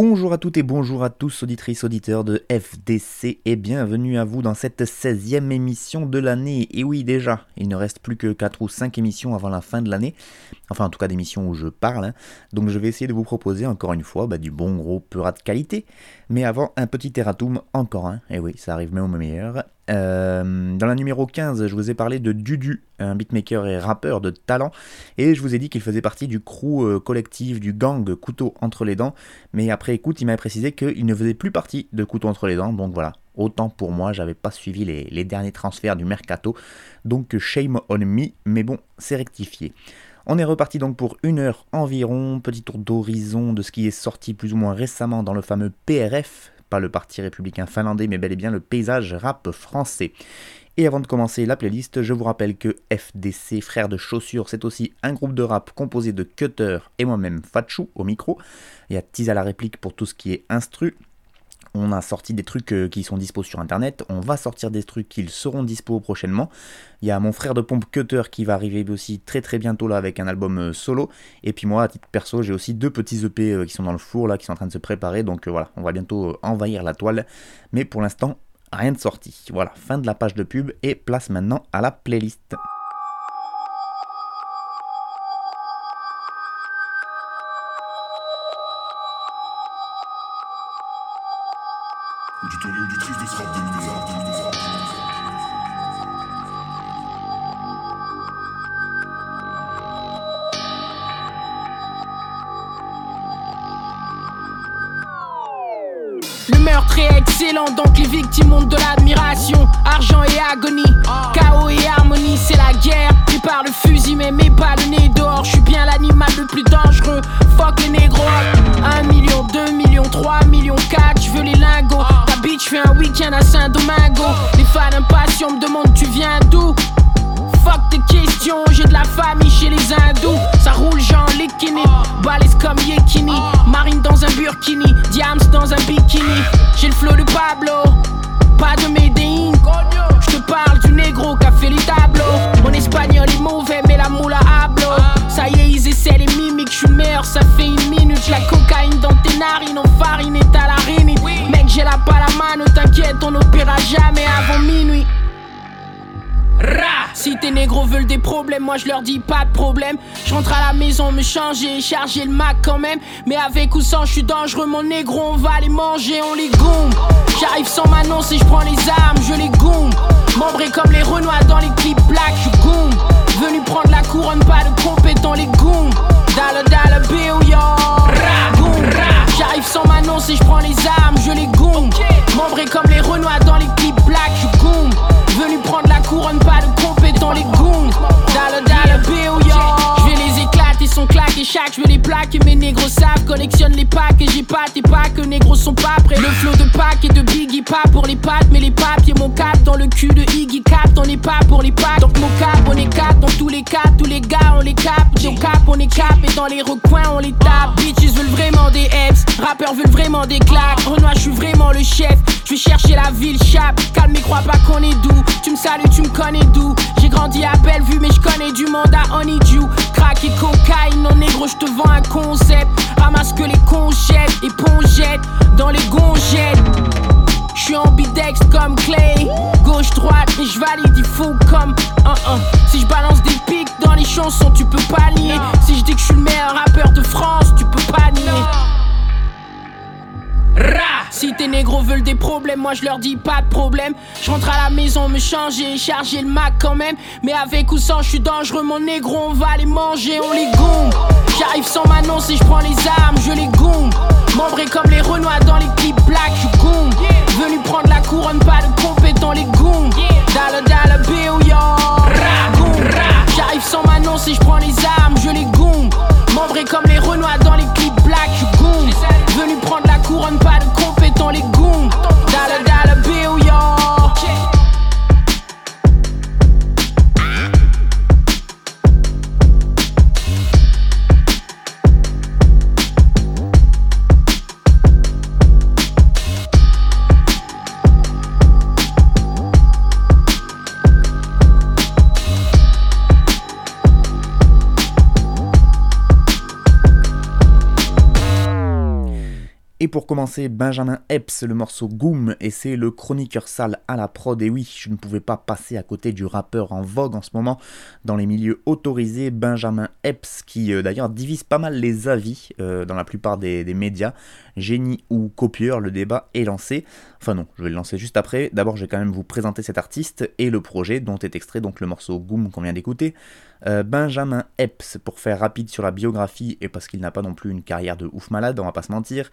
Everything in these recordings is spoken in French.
Bonjour à toutes et bonjour à tous, auditrices, auditeurs de FDC, et bienvenue à vous dans cette 16e émission de l'année. Et oui, déjà, il ne reste plus que 4 ou 5 émissions avant la fin de l'année, enfin en tout cas d'émissions où je parle, hein. donc je vais essayer de vous proposer encore une fois bah, du bon gros peurat de qualité. Mais avant, un petit erratum, encore un, et oui, ça arrive même au meilleur. Euh, dans la numéro 15, je vous ai parlé de Dudu, un beatmaker et rappeur de talent, et je vous ai dit qu'il faisait partie du crew euh, collectif du gang Couteau entre les dents, mais après écoute, il m'a précisé qu'il ne faisait plus partie de Couteau entre les dents, donc voilà. Autant pour moi, j'avais pas suivi les, les derniers transferts du mercato, donc shame on me, mais bon, c'est rectifié. On est reparti donc pour une heure environ, petit tour d'horizon de ce qui est sorti plus ou moins récemment dans le fameux PRF, pas le Parti républicain finlandais, mais bel et bien le paysage rap français. Et avant de commencer la playlist, je vous rappelle que FDC, frère de chaussures, c'est aussi un groupe de rap composé de Cutter et moi-même Fatchou au micro. Il y a Tease à la réplique pour tout ce qui est instru. On a sorti des trucs euh, qui sont dispo sur internet, on va sortir des trucs qui seront dispo prochainement. Il y a mon frère de pompe Cutter qui va arriver aussi très très bientôt là avec un album euh, solo. Et puis moi, à titre perso, j'ai aussi deux petits EP euh, qui sont dans le four là, qui sont en train de se préparer. Donc voilà, on va bientôt envahir la toile. Mais pour l'instant, rien de sorti. Voilà, fin de la page de pub et place maintenant à la playlist. Victimes ont de l'admiration. Argent et agonie, chaos et harmonie, c'est la guerre. Prépare le fusil, mais mets pas le dehors. Je suis bien l'animal le plus dangereux. Fuck les négros. 1 million, 2 millions, 3 millions, 4, je veux les lingots. Ta bitch fait un week-end à Saint-Domingo. Les fans impatients me demandent tu viens d'où? Fuck tes questions, j'ai de la famille chez les hindous. Ça roule genre Likini, balèze comme Yekini. Marine dans un burkini, Diams dans un bikini. J'ai le flow de Pablo, pas de Medellin. Je te parle du négro qui a fait les tableaux. Mon espagnol est mauvais, mais la moula hablo. Ça y est, ils essaient les mimiques, je meilleur, ça fait une minute. La cocaïne dans tes narines, on farine est à la rinite. Mec, j'ai la pas la main, ne t'inquiète, on n'opérera jamais avant minuit. Ra Si tes négros veulent des problèmes, moi je leur dis pas de problème. Je rentre à la maison, me changer, charger le Mac quand même. Mais avec ou sans, je suis dangereux, mon négro, on va les manger, on les gombe. J'arrive sans m'annoncer, je prends les armes, je les gombe. Membré comme les Renois dans les clips black, je gombe. Venu prendre la couronne, pas de compétent, les gombe. Dalle, dalle, béo, yo. Ra, gombe. J'arrive sans m'annoncer, je prends les armes, je les gombe. Membré comme les Renois dans les clips black, je gombe. Venu prendre la couronne, pas de compétent, les goons. Dalle, sont claqués, chaque, je veux les plaques. Mes négros savent, collectionne les packs. Et j'ai pas tes packs, négros sont pas prêts. Le flow de pack et de Biggie, pas pour les pattes, mais les papiers, mon cap dans le cul de Iggy Cap. On n'est pas pour les packs, donc mon cap, on est cap dans tous les cas. Tous les gars, on les cap. Au cap, on est cap. Et dans les recoins, on les tape. Bitches veulent vraiment des F's. Rappeurs veulent vraiment des claques. Renoir, je suis vraiment le chef. Je vais chercher la ville, chape. Calme, mais crois pas qu'on est doux. Tu me salues, tu me connais d'où? J'ai grandi à Bellevue, mais je connais du monde à Honeydew. Crack et cocaïne, non négro, je te vends un concept. Ramasse que les conchettes et pongettes dans les gongettes. Je suis ambidex comme Clay, gauche droite et je valide, il faut comme un un. Si je balance des pics dans les chansons, tu peux pas nier. Si je dis que je suis le meilleur rappeur de France, tu peux pas nier. Ra Si tes négros veulent des problèmes, moi je leur dis pas de problème. Je rentre à la maison, me changer, charger le Mac quand même. Mais avec ou sans, je suis dangereux, mon négro, on va les manger, on les gombe. J'arrive sans m'annoncer, je prends les armes, je les gombe. Membré comme les Renois dans les clips black, je gombe. Venu prendre la couronne, pas de compétent, les gombe. Dalle, dalle, béo, yo. si je prends les armes, je les gombe. Prendre la Et pour commencer, Benjamin Epps, le morceau Goom, et c'est le chroniqueur sale à la prod. Et oui, je ne pouvais pas passer à côté du rappeur en vogue en ce moment dans les milieux autorisés, Benjamin Epps, qui euh, d'ailleurs divise pas mal les avis euh, dans la plupart des, médias. Génie ou copieur, le débat est lancé. Enfin non, je vais le lancer juste après. D'abord, je vais quand même vous présenter cet artiste et le projet dont est extrait donc le morceau Goom qu'on vient d'écouter. Euh, Benjamin Epps, pour faire rapide sur la biographie et parce qu'il n'a pas non plus une carrière de ouf malade, on va pas se mentir.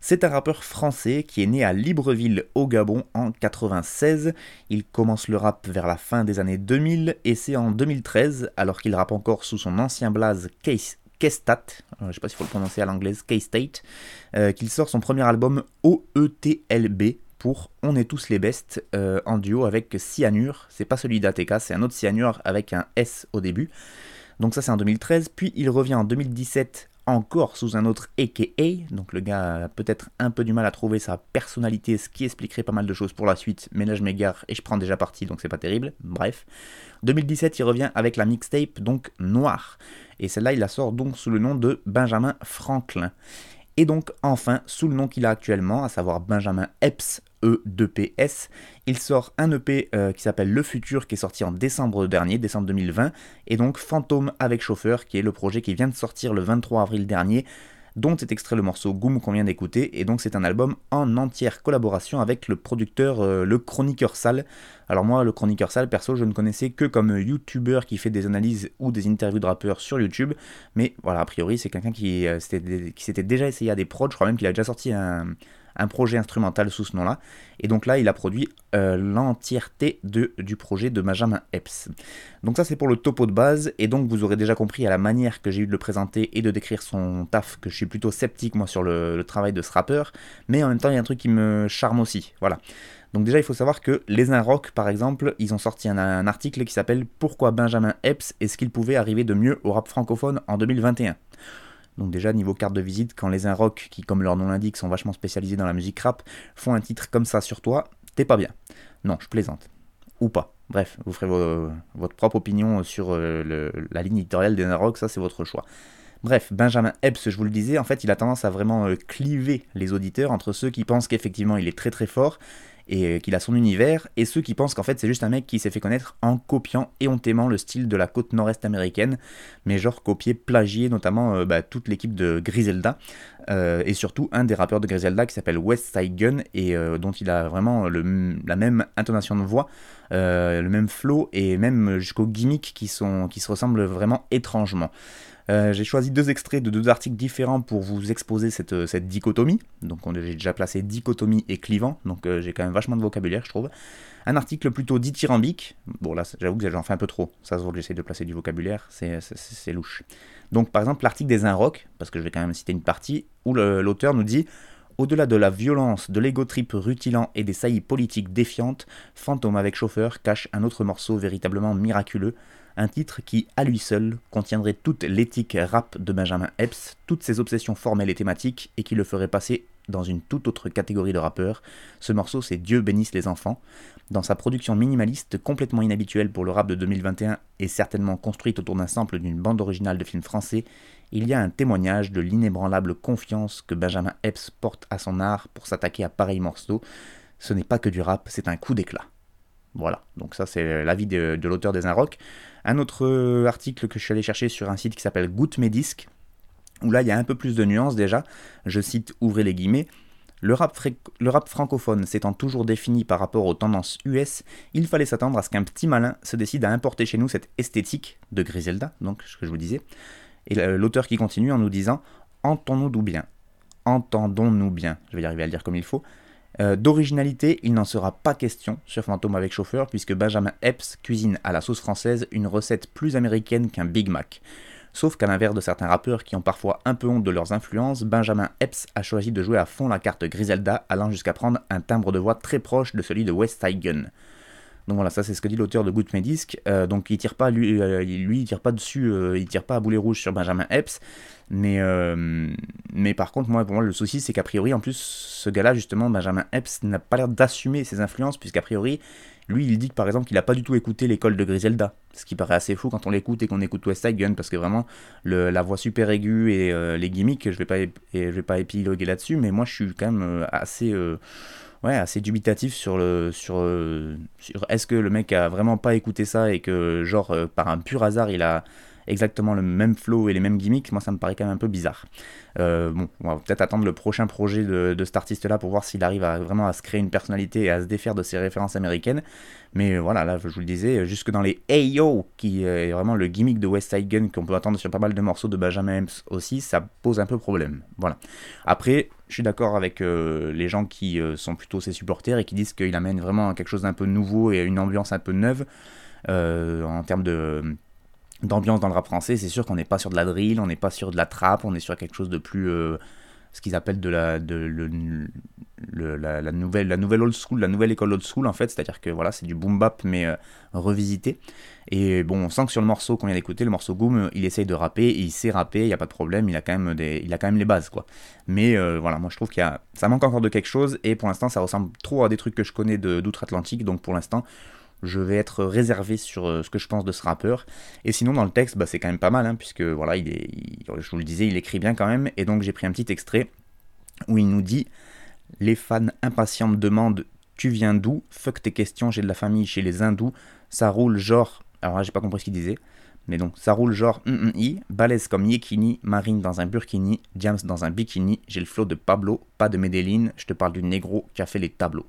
C'est un rappeur français qui est né à Libreville au Gabon en 96. Il commence le rap vers la fin des années 2000 et c'est en 2013, alors qu'il rappe encore sous son ancien blaze Case Kestat, euh, je sais pas s'il faut le prononcer à l'anglaise, K-State, euh, qu'il sort son premier album OETLB On est tous les bestes euh, en duo avec Cyanure. C'est pas celui d'ATK, c'est un autre Cyanure avec un S au début. Donc ça c'est en 2013, puis il revient en 2017 encore sous un autre AKA, donc le gars a peut-être un peu du mal à trouver sa personnalité, ce qui expliquerait pas mal de choses pour la suite, mais là je m'égare et je prends déjà parti, donc c'est pas terrible, bref. 2017 il revient avec la mixtape, donc Noir, et celle-là il la sort donc sous le nom de Benjamin Franklin. Et donc enfin, sous le nom qu'il a actuellement, à savoir Benjamin Epps E2PS, il sort un EP euh, qui s'appelle Le Futur, qui est sorti en décembre dernier, décembre 2020, et donc Fantôme avec chauffeur, qui est le projet qui vient de sortir le 23 avril dernier, dont est extrait le morceau Goom qu'on vient d'écouter, et donc c'est un album en entière collaboration avec le producteur euh, Le Chroniqueur Sale. Alors moi, Le Chroniqueur Sale, perso, je ne connaissais que comme youtubeur qui fait des analyses ou des interviews de rappeurs sur YouTube, mais voilà, a priori, c'est quelqu'un qui, euh, qui s'était déjà essayé à des prods, je crois même qu'il a déjà sorti un un projet instrumental sous ce nom-là. Et donc là, il a produit euh, l'entièreté du projet de Benjamin Epps. Donc ça, c'est pour le topo de base. Et donc, vous aurez déjà compris à la manière que j'ai eu de le présenter et de décrire son taf que je suis plutôt sceptique, moi, sur le, travail de ce rappeur. Mais en même temps, il y a un truc qui me charme aussi. Voilà. Donc déjà, il faut savoir que les Rock, par exemple, ils ont sorti un, un article qui s'appelle Pourquoi Benjamin Epps est-ce qu'il pouvait arriver de mieux au rap francophone en 2021 donc déjà niveau carte de visite, quand les rock qui comme leur nom l'indique sont vachement spécialisés dans la musique rap, font un titre comme ça sur toi, t'es pas bien. Non, je plaisante. Ou pas. Bref, vous ferez votre propre opinion sur euh, la ligne éditoriale des rock, ça c'est votre choix. Bref, Benjamin Epps, je vous le disais, en fait, il a tendance à vraiment euh, cliver les auditeurs entre ceux qui pensent qu'effectivement il est très très fort et euh, qu'il a son univers, et ceux qui pensent qu'en fait c'est juste un mec qui s'est fait connaître en copiant éhontément le style de la côte nord-est américaine, mais genre copier, plagier notamment euh, bah, toute l'équipe de Griselda, euh, et surtout un des rappeurs de Griselda qui s'appelle West Side Gun, et dont il a vraiment la même intonation de voix, le même flow, et même jusqu'aux gimmicks qui, se ressemblent vraiment étrangement. Euh, j'ai choisi deux extraits de deux articles différents pour vous exposer cette, euh, dichotomie. Donc j'ai déjà placé dichotomie et clivant, donc euh, j'ai quand même vachement de vocabulaire je trouve. Un article plutôt dithyrambique, bon là j'avoue que j'en fais un peu trop, ça se voit que j'essaie de placer du vocabulaire, c'est louche. Donc par exemple l'article des Inrocks, parce que je vais quand même citer une partie, où l'auteur nous dit au-delà de la violence, de l'ego trip rutilant et des saillies politiques défiantes, Fantôme avec chauffeur cache un autre morceau véritablement miraculeux, un titre qui, à lui seul, contiendrait toute l'éthique rap de Benjamin Epps, toutes ses obsessions formelles et thématiques, et qui le ferait passer dans une toute autre catégorie de rappeurs. Ce morceau, c'est Dieu bénisse les enfants. Dans sa production minimaliste, complètement inhabituelle pour le rap de 2021 et certainement construite autour d'un sample d'une bande originale de film français, il y a un témoignage de l'inébranlable confiance que Benjamin Epps porte à son art pour s'attaquer à pareil morceau. Ce n'est pas que du rap, c'est un coup d'éclat. Voilà, donc ça c'est l'avis de, l'auteur des Inrock. Un autre article que je suis allé chercher sur un site qui s'appelle Goutte Disques, où là il y a un peu plus de nuances déjà. Je cite, ouvrez les guillemets. Le rap, le rap francophone s'étant toujours défini par rapport aux tendances US, il fallait s'attendre à ce qu'un petit malin se décide à importer chez nous cette esthétique de Griselda, donc ce que je vous disais. Et l'auteur qui continue en nous disant Entendons-nous bien. Entendons-nous bien. Je vais y arriver à le dire comme il faut. Euh, d'originalité, il n'en sera pas question sur Fantôme avec chauffeur, puisque Benjamin Epps cuisine à la sauce française une recette plus américaine qu'un Big Mac. Sauf qu'à l'inverse de certains rappeurs qui ont parfois un peu honte de leurs influences, Benjamin Epps a choisi de jouer à fond la carte Griselda, allant jusqu'à prendre un timbre de voix très proche de celui de West Side Gun. Donc voilà, ça c'est ce que dit l'auteur de Good Medisc. Euh, donc il tire pas, lui, euh, lui il tire pas dessus, euh, il tire pas à boulet rouge sur Benjamin Epps. Mais, mais par contre, moi, pour moi, le souci c'est qu'a priori, en plus, ce gars-là, justement, Benjamin Epps, n'a pas l'air d'assumer ses influences, puisqu'a priori, lui, il dit que par exemple qu'il n'a pas du tout écouté l'école de Griselda, ce qui paraît assez fou quand on l'écoute et qu'on écoute West Side Gun, parce que vraiment, la voix super aiguë et les gimmicks, je vais pas, je vais pas épiloguer là-dessus, mais moi je suis quand même assez ouais, assez dubitatif sur le sur, euh, sur est-ce que le mec a vraiment pas écouté ça et que genre euh, par un pur hasard il a exactement le même flow et les mêmes gimmicks, moi ça me paraît quand même un peu bizarre. Euh, bon, on va peut-être attendre le prochain projet de, de cet artiste-là pour voir s'il arrive vraiment à se créer une personnalité et à se défaire de ses références américaines. Mais voilà, là je vous le disais, jusque dans les Ayo, qui est vraiment le gimmick de West Side Gun qu'on peut attendre sur pas mal de morceaux de Benjamin Hems aussi, ça pose un peu problème. Voilà. Après, je suis d'accord avec euh, les gens qui euh, sont plutôt ses supporters et qui disent qu'il amène vraiment quelque chose d'un peu nouveau et une ambiance un peu neuve en termes d'ambiance dans le rap français, c'est sûr qu'on n'est pas sur de la drill, on n'est pas sur de la trap, on est sur quelque chose de plus euh, ce qu'ils appellent de la nouvelle old school, la nouvelle école old school en fait, c'est-à-dire que voilà, c'est du boom bap mais euh, revisité. Et bon, on sent que sur le morceau qu'on vient d'écouter, le morceau Goom, il essaye de rapper, il sait rapper, il n'y a pas de problème, il a quand même des les bases quoi. Mais euh, voilà, moi je trouve qu'il y a ça manque encore de quelque chose et pour l'instant ça ressemble trop à des trucs que je connais d'outre-Atlantique, donc pour l'instant je vais être réservé sur euh, ce que je pense de ce rappeur. Et sinon, dans le texte, bah, c'est quand même pas mal, hein, puisque voilà, je vous le disais, il écrit bien quand même. Et donc, j'ai pris un petit extrait où il nous dit Les fans impatients me demandent Tu viens d'où? Fuck tes questions, j'ai de la famille chez les hindous. Ça roule genre. Alors là, j'ai pas compris ce qu'il disait. Mais donc, ça roule genre i, balèze comme Yekini, Marine dans un burkini, James dans un bikini, j'ai le flow de Pablo, pas de Medellin, je te parle du négro qui a fait les tableaux.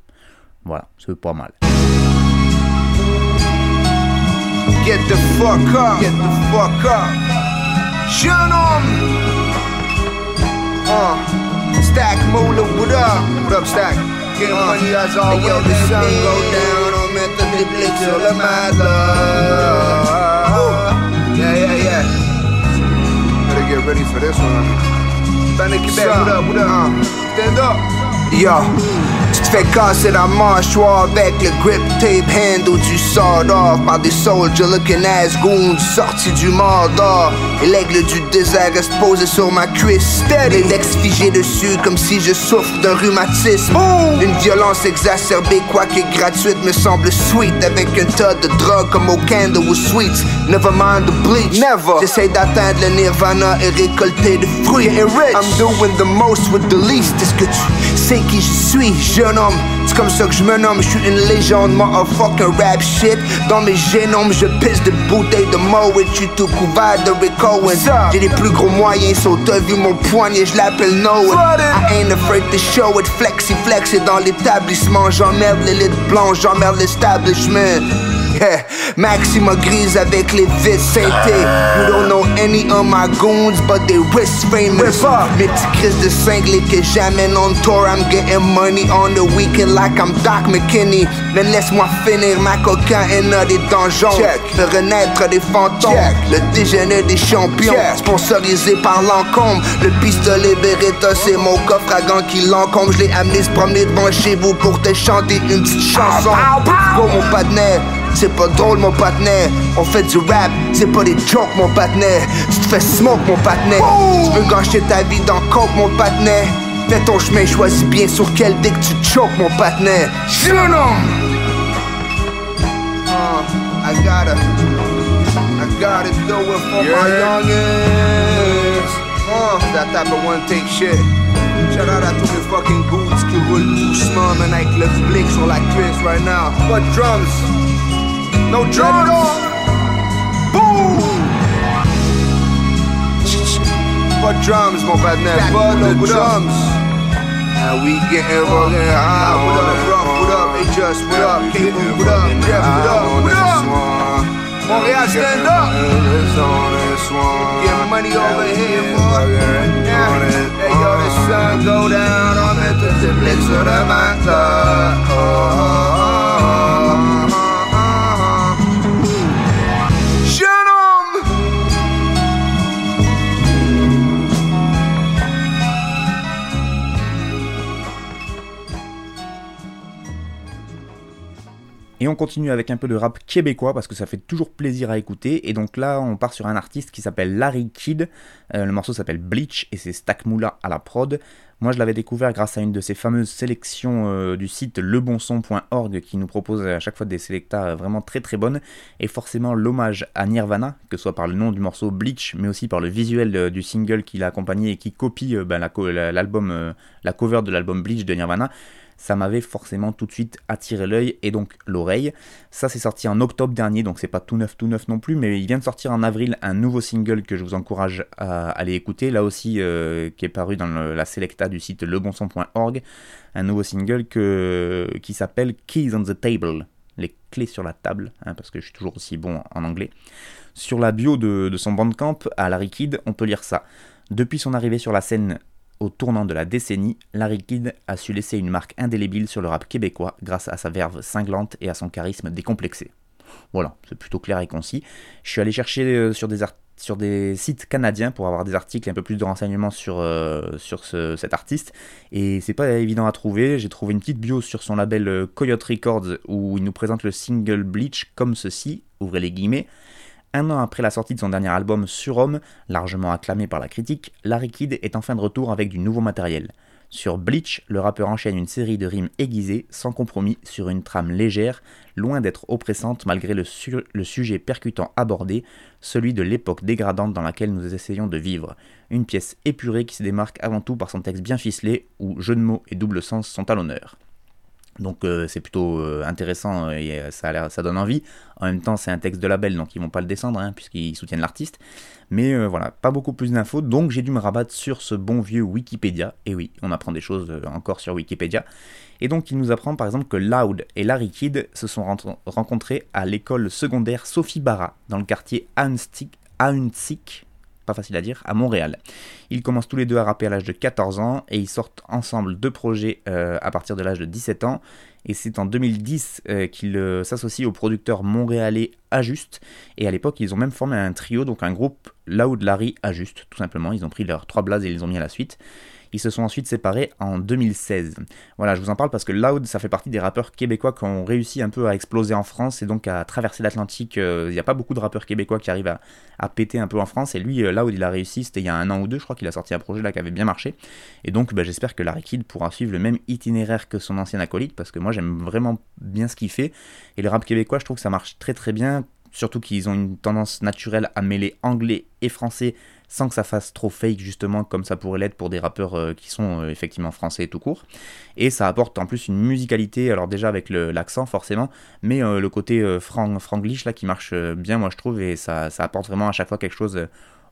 Voilà, c'est pas mal. Get the fuck up. Get the fuck up. Jeune homme. Uh. Stack Moolah, what up? What up, Stack? Get uh. money as always. Yo, the sun go down on method de blick sur le Yeah, yeah, yeah. Better get ready for this one. Banner Quebec, what up, what up? Uh. Stand up. Yo. Tu te fais casser la mâchoire avec le grip tape handle du sawed off par des soldiers looking ass goons sortis du Mordor. Et l'aigle du désert reste posé sur ma cuisse. L'index figé dessus comme si je souffre d'un rhumatisme. Une violence exacerbée, quoique gratuite, me semble sweet. Avec un tas de drogue comme au candle ou sweets. Never mind the bleach. Never. J'essaie d'atteindre le nirvana et récolter de fruits. I'm doing the most with the least. Est-ce que tu sais qui je suis? Je c'est comme ça que je me nomme, je suis une légende, fucking rap shit. Dans mes génomes, je pisse de bouteilles de Moet, je suis tout couvert de Rick Owens. J'ai les plus gros moyens, so t'as vu mon poignet, je l'appelle Noah. I ain't afraid to show it, flexi flex, et dans l'établissement, j'emmerde l'élite blanche, j'emmerde l'establishment. Maxima grise avec les vis ceintées. You don't know any of my goons, but they wrist famous. Mes petits de cinglés que j'amène on tour. I'm getting money on the weekend like I'm Doc McKinney. Mais laisse-moi finir ma cocaïne des donjons. Le renaître des fantômes. Le déjeuner des champions. Sponsorisé par l'encombre. Le pistolet Beretta, c'est mon coffre à gants qui l'encombre. Je l'ai amené se promener devant chez vous pour te chanter une petite chanson. Go mon partenaire. C'est pas drôle mon partenaire. On fait du rap, c'est pas des jokes mon partenaire. Tu te fais smoke mon partenaire. Tu veux gâcher ta vie dans coke mon partenaire. Fais ton chemin, choisis bien sur quel dick tu choques mon partenaire. Jeune homme uh, I gotta I gotta do it for yeah. my youngins uh, That type of one take shit. Shout out à tous les fucking boots qui roulent doucement, man, avec le blick sur la cuisse right now. Pas drums, no drums. Boom. Pas drums, mon partenaire. Pas de drums. And we getting fucking high. What up, rough? What up? Hey, just what up? Cable, what up? Jeff, what up? What up? Montreal, stand up. Get money over here, boy. Yeah. Hey, yo, the sun go down. I'm at the It's all the matter. On continue avec un peu de rap québécois parce que ça fait toujours plaisir à écouter. Et donc là, on part sur un artiste qui s'appelle Larry Kidd. Euh, le morceau s'appelle Bleach et c'est Stack Moula à la prod. Moi, je l'avais découvert grâce à une de ces fameuses sélections euh, du site lebonson.org qui nous propose à chaque fois des sélectas vraiment très très bonnes. Et forcément, l'hommage à Nirvana, que ce soit par le nom du morceau Bleach, mais aussi par le visuel euh, du single qui l'a accompagné et qui copie euh, ben, euh, la cover de l'album Bleach de Nirvana ça m'avait forcément tout de suite attiré l'œil et donc l'oreille. Ça c'est sorti en octobre dernier, donc c'est pas tout neuf tout neuf non plus, mais il vient de sortir en avril un nouveau single que je vous encourage à aller écouter, là aussi euh, qui est paru dans la selecta du site lebonson.org, un nouveau single qui s'appelle Keys on the Table, les clés sur la table, hein, parce que je suis toujours aussi bon en anglais. Sur la bio de, de son bandcamp à Larry Kidd, on peut lire ça. Depuis son arrivée sur la scène au tournant de la décennie, Larry Kidd a su laisser une marque indélébile sur le rap québécois grâce à sa verve cinglante et à son charisme décomplexé. Voilà, c'est plutôt clair et concis. Je suis allé chercher euh, sur des, sites canadiens pour avoir des articles et un peu plus de renseignements sur, euh, cet artiste. Et c'est pas évident à trouver. J'ai trouvé une petite bio sur son label euh, Coyote Records où il nous présente le single Bleach comme ceci, ouvrez les guillemets. Un an après la sortie de son dernier album Surhomme, largement acclamé par la critique, Larry Kidd est enfin de retour avec du nouveau matériel. Sur Bleach, le rappeur enchaîne une série de rimes aiguisées, sans compromis, sur une trame légère, loin d'être oppressante malgré le, le sujet percutant abordé, celui de l'époque dégradante dans laquelle nous essayons de vivre. Une pièce épurée qui se démarque avant tout par son texte bien ficelé, où jeux de mots et double sens sont à l'honneur. Donc euh, c'est plutôt euh, intéressant et euh, ça, donne envie. En même temps, c'est un texte de label, donc ils vont pas le descendre, hein, puisqu'ils soutiennent l'artiste. Mais voilà, pas beaucoup plus d'infos, donc j'ai dû me rabattre sur ce bon vieux Wikipédia. Et oui, on apprend des choses encore sur Wikipédia. Et donc il nous apprend par exemple que Loud et Larry Kidd se sont rencontrés à l'école secondaire Sophie Barra, dans le quartier Ahuntsic, pas facile à dire, à Montréal. Ils commencent tous les deux à rapper à l'âge de 14 ans et ils sortent ensemble deux projets euh, à partir de l'âge de 17 ans. Et c'est en 2010 euh, qu'ils euh, s'associent au producteur montréalais Ajuste. Et à l'époque, ils ont même formé un trio, donc un groupe Loud Larry Ajuste, tout simplement. Ils ont pris leurs trois blazes et ils les ont mis à la suite. Ils se sont ensuite séparés en 2016. Voilà, je vous en parle parce que Loud, ça fait partie des rappeurs québécois qui ont réussi un peu à exploser en France et donc à traverser l'Atlantique. Euh, Il n'y a pas beaucoup de rappeurs québécois qui arrivent à, péter un peu en France. Et lui, euh, Loud, il a réussi, c'était il y a un an ou deux, je crois qu'il a sorti un projet là qui avait bien marché. Et donc, bah, j'espère que Larry Kidd pourra suivre le même itinéraire que son ancien acolyte parce que moi, j'aime vraiment bien ce qu'il fait. Et le rap québécois, je trouve que ça marche très très bien. Surtout qu'ils ont une tendance naturelle à mêler anglais et français sans que ça fasse trop fake justement comme ça pourrait l'être pour des rappeurs euh, qui sont euh, effectivement français tout court. Et ça apporte en plus une musicalité, alors déjà avec l'accent forcément, mais euh, le côté franglish là qui marche bien moi je trouve et ça, ça apporte vraiment à chaque fois quelque chose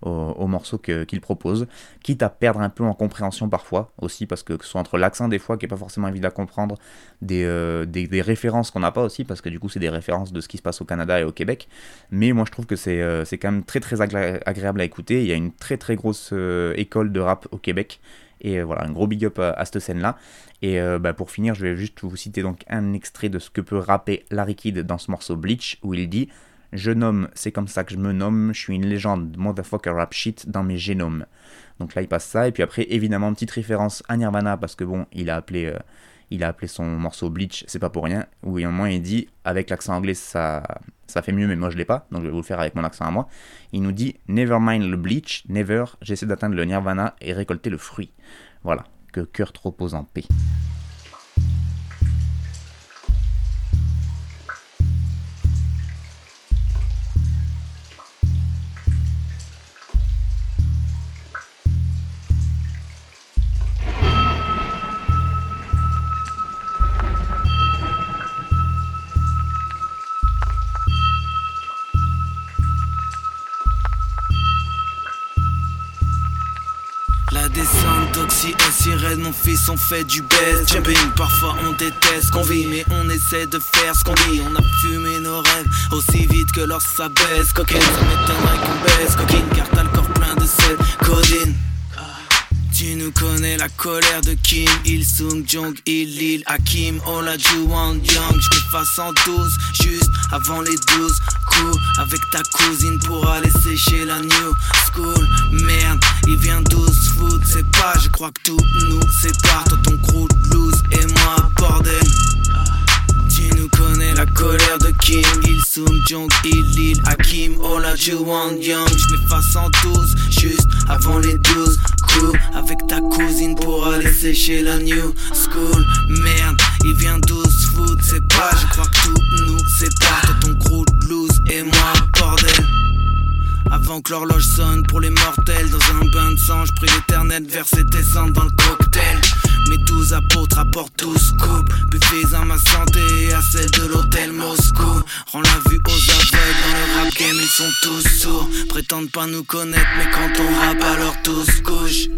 euh, au, au morceau que- qu'il propose, quitte à perdre un peu en compréhension parfois aussi parce que, que ce soit entre l'accent des fois qui est pas forcément évident à comprendre, des, euh, des, des références qu'on n'a pas aussi parce que du coup c'est des références de ce qui se passe au Canada et au Québec, mais moi je trouve que c'est euh, quand même très très agré- agréable à écouter. Il y a une très très grosse euh, école de rap au Québec. Et voilà, un gros big up à, cette scène-là. Et bah, pour finir, je vais juste vous citer donc un extrait de ce que peut rapper Larry Kidd dans ce morceau Bleach, où il dit Je nomme, c'est comme ça que je me nomme, je suis une légende, motherfucker rap shit dans mes génomes. Donc là, il passe ça. Et puis après, évidemment, petite référence à Nirvana, parce que bon, il a appelé. euh, il a appelé son morceau Bleach, c'est pas pour rien, où au moins il dit, avec l'accent anglais ça, ça fait mieux, mais moi je l'ai pas, donc je vais vous le faire avec mon accent à moi. Il nous dit Never mind le Bleach, never, j'essaie d'atteindre le Nirvana et récolter le fruit. Voilà, que cœur trop repose en paix. On fait du best. Jumping, parfois on déteste qu'on vit, mais on essaie de faire ce qu'on dit. On a fumé nos rêves aussi vite que lorsque ça baisse. Cocaine, ça m'étonnerait qu'on baisse. Coquine, car t'as le corps plein de sel. Codine. Tu nous connais la colère de Kim Il-sung, Jong, Il-lil, Hakim, Olajuwon, Young Je fasse en 12, juste avant les 12 coups Avec ta cousine pour aller sécher la new school. Merde, il vient 12 foot, c'est pas, je crois que tout nous sépare. Toi ton crew loose et moi bordel connais la colère de Kim. Il-sung, Jong, Il-lil, Hakim, Olajuwon, Young. Je face en 12, juste avant les 12 coups Avec ta cousine pour aller sécher la new school. Merde, il vient 12 foot, c'est pas Je crois que tout nous sépare. Toi ton crew loose et moi bordel. Avant que l'horloge sonne pour les mortels Dans un bain de sang, je prie l'éternel verser tes cendres dans le cocktail Mes douze apôtres apportent tous coupe. Buvez à ma santé et à celle de l'hôtel Moscou. Rends la vue aux aveugles dans le rap game, ils sont tous sourds. Prétendent pas nous connaître mais quand on rappe alors tous couchent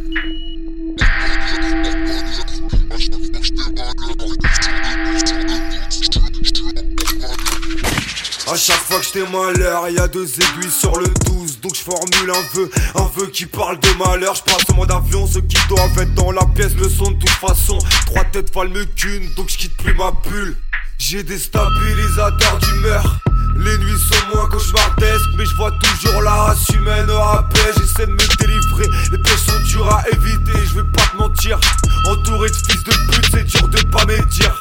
A chaque fois que j'étais malheur, y a deux aiguilles sur le 12 Donc je formule un vœu, un vœu qui parle de malheur. Je passe au mode avion, ceux qui doivent être dans la pièce le sont de toute façon. Trois têtes valent mieux qu'une, donc je quitte plus ma bulle J'ai des stabilisateurs d'humeur les nuits sont moins cauchemardesques, mais je vois toujours la race humaine à paix. J'essaie de me délivrer, les pièges sont à éviter. Je vais pas te mentir, entouré de fils de pute, c'est dur de pas dire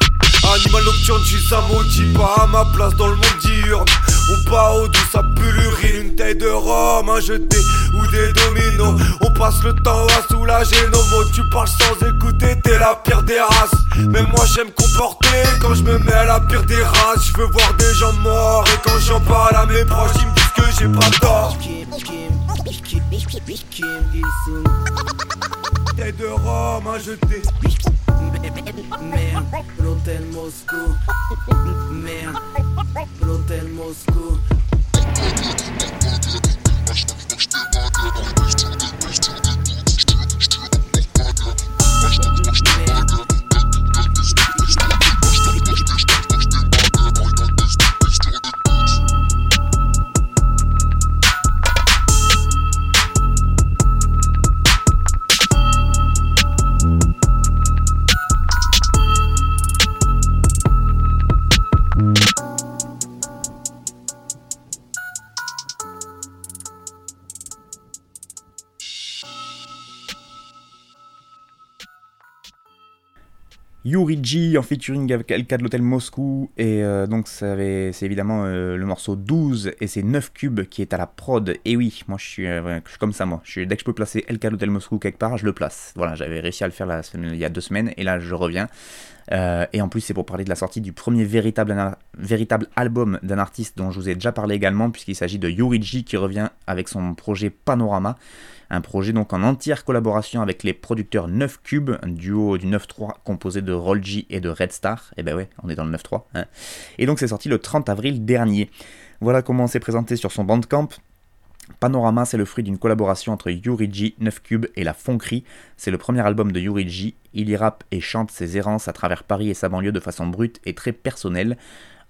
Animal nocturne, je ça maudit pas à ma place dans le monde diurne. On part au douce ça pullurile, une taille de rhum, un jeté ou des dominos. On passe le temps à soulager nos mots. Tu parles sans écouter, t'es la pire des races. Mais moi j'aime comporter quand je me mets à la pire des races. Je veux voir des gens morts et quand j'en parle à mes proches, ils me disent que j'ai pas tort. Taille de rhum, un jeté. Merde, l'hôtel Moscou. Merde, l'hôtel Moscou. Yuriji en featuring avec LK de l'hôtel Moscou. Et euh, donc c'est évidemment euh, le morceau 12 et c'est 9 cubes qui est à la prod. Et oui moi je suis, euh, comme ça moi. Dès que je peux placer LK de l'hôtel Moscou quelque part je le place. Voilà j'avais réussi à le faire il y a deux semaines et là je reviens et en plus c'est pour parler de la sortie du premier véritable, album d'un artiste dont je vous ai déjà parlé également puisqu'il s'agit de Yuriji qui revient avec son projet Panorama un projet donc en entière collaboration avec les producteurs 9 Cube, duo du 9-3 composé de Rolji et de Red Star. Et eh ben ouais, on est dans le 9-3. Hein. Et donc c'est sorti le 30 avril dernier. Voilà comment c'est présenté sur son bandcamp. Panorama, c'est le fruit d'une collaboration entre Yuriji, 9 Cube et La Fonquerie. C'est le premier album de Yuriji. Il y rappe et chante ses errances à travers Paris et sa banlieue de façon brute et très personnelle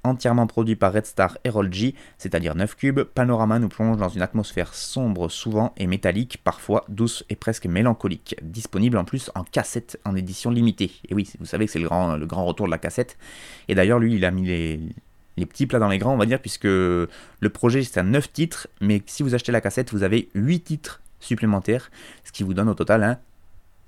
entièrement produit par Red Star et G, c'est-à-dire 9 cubes, Panorama nous plonge dans une atmosphère sombre souvent et métallique, parfois douce et presque mélancolique, disponible en plus en cassette en édition limitée. Et oui, vous savez que c'est le grand retour de la cassette. Et d'ailleurs, lui, il a mis les, les petits plats dans les grands, on va dire, puisque le projet c'est à 9 titres, mais si vous achetez la cassette, vous avez 8 titres supplémentaires, ce qui vous donne au total un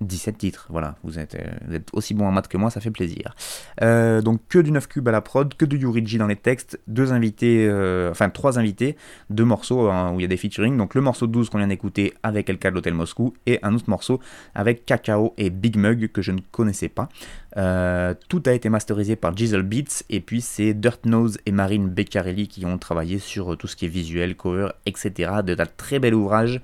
17 titres, voilà, vous êtes, euh, vous êtes, aussi bon en maths que moi, ça fait plaisir. Euh, donc que du 9 cubes à la prod, que du Yuriji dans les textes, deux invités, euh, enfin trois invités, deux morceaux où il y a des featuring, donc le morceau 12 qu'on vient d'écouter avec Elka de l'Hôtel Moscou, et un autre morceau avec Cacao et Big Mug que je ne connaissais pas. tout a été masterisé par Jizzle Beats, et puis c'est Dirt Nose et Marine Beccarelli qui ont travaillé sur tout ce qui est visuel, cover, etc. De très bel ouvrage.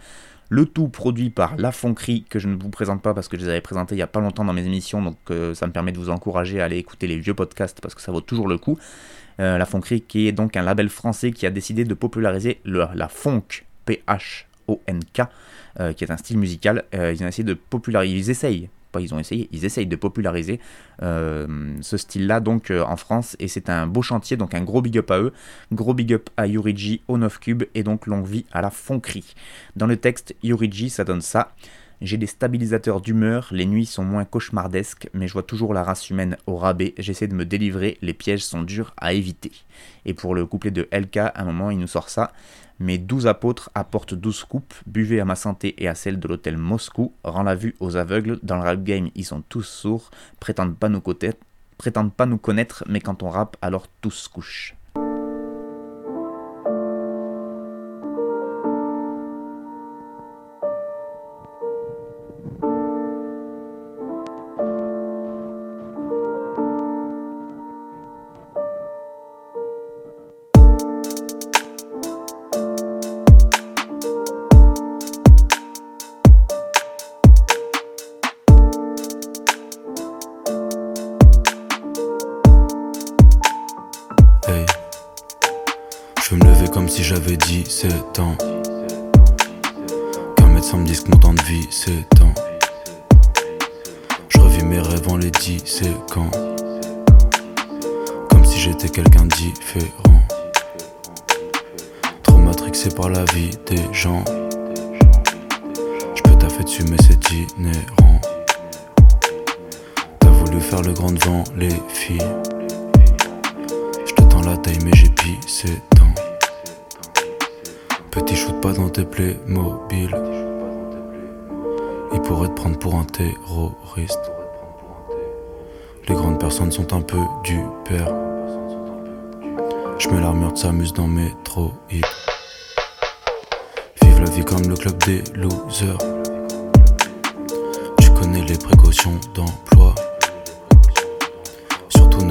Le tout produit par La Fonquerie, que je ne vous présente pas parce que je les avais présentés il n'y a pas longtemps dans mes émissions, donc euh, ça me permet de vous encourager à aller écouter les vieux podcasts parce que ça vaut toujours le coup. Euh, la Fonquerie qui est donc un label français qui a décidé de populariser la funk, P-H-O-N-K, euh, qui est un style musical. ils ont essayé de populariser, ils essayent pas ils ont essayé, ils essayent de populariser euh, ce style-là donc euh, en France et c'est un beau chantier, donc un gros big up à eux, gros big up à Yuriji au 9 Cube et donc longue vie à la fonquerie. Dans le texte, Yuriji ça donne ça. J'ai des stabilisateurs d'humeur, les nuits sont moins cauchemardesques, mais je vois toujours la race humaine au rabais, j'essaie de me délivrer, les pièges sont durs à éviter. Et pour le couplet de LK, à un moment il nous sort ça. Mes douze apôtres apportent douze coupes, buvez à ma santé et à celle de l'hôtel Moscou, rend la vue aux aveugles, dans le rap game ils sont tous sourds, prétendent pas nous prétendent pas nous connaître mais quand on rappe alors tous couchent.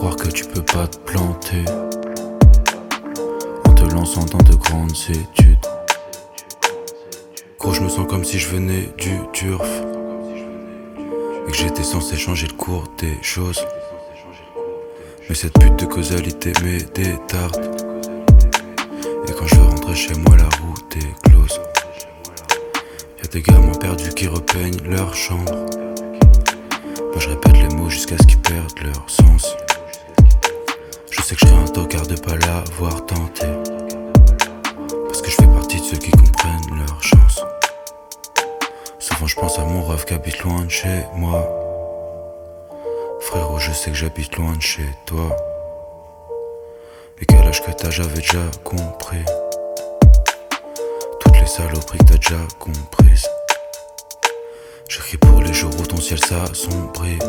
Croire que tu peux pas te planter. En te lançant dans de grandes études. Gros, je me sens comme si je venais du turf. Et que j'étais censé changer le cours des choses. Mais cette pute de causalité met des tartes. Et quand je veux rentrer chez moi, la route est close. Y'a des gamins perdus qui repeignent leur chambre. Moi je répète les mots jusqu'à ce qu'ils perdent leur sens. Sais que serai un tocard de pas l'avoir tenté. Parce que je fais partie de ceux qui comprennent leur chance. Souvent je pense à mon rêve qui habite loin de chez moi. Frérot, je sais que j'habite loin de chez toi. Et quel âge que t'as, j'avais déjà compris. Toutes les saloperies que t'as déjà comprises. J'écris pour les jours où ton ciel s'assombrit.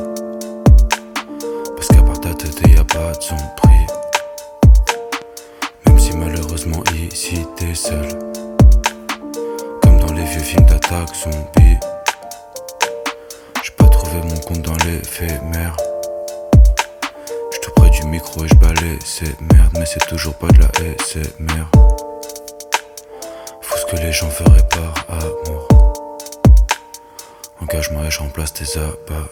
Parce qu'à part ta tête, y a pas de son prix. Ici t'es seul. Comme dans les vieux films d'attaque zombie. J'ai pas trouvé mon compte dans l'éphémère micro et je balais, c'est merde, mais c'est toujours pas de la SMR. Faut ce que les gens feraient par amour. Engagement et je remplace tes abats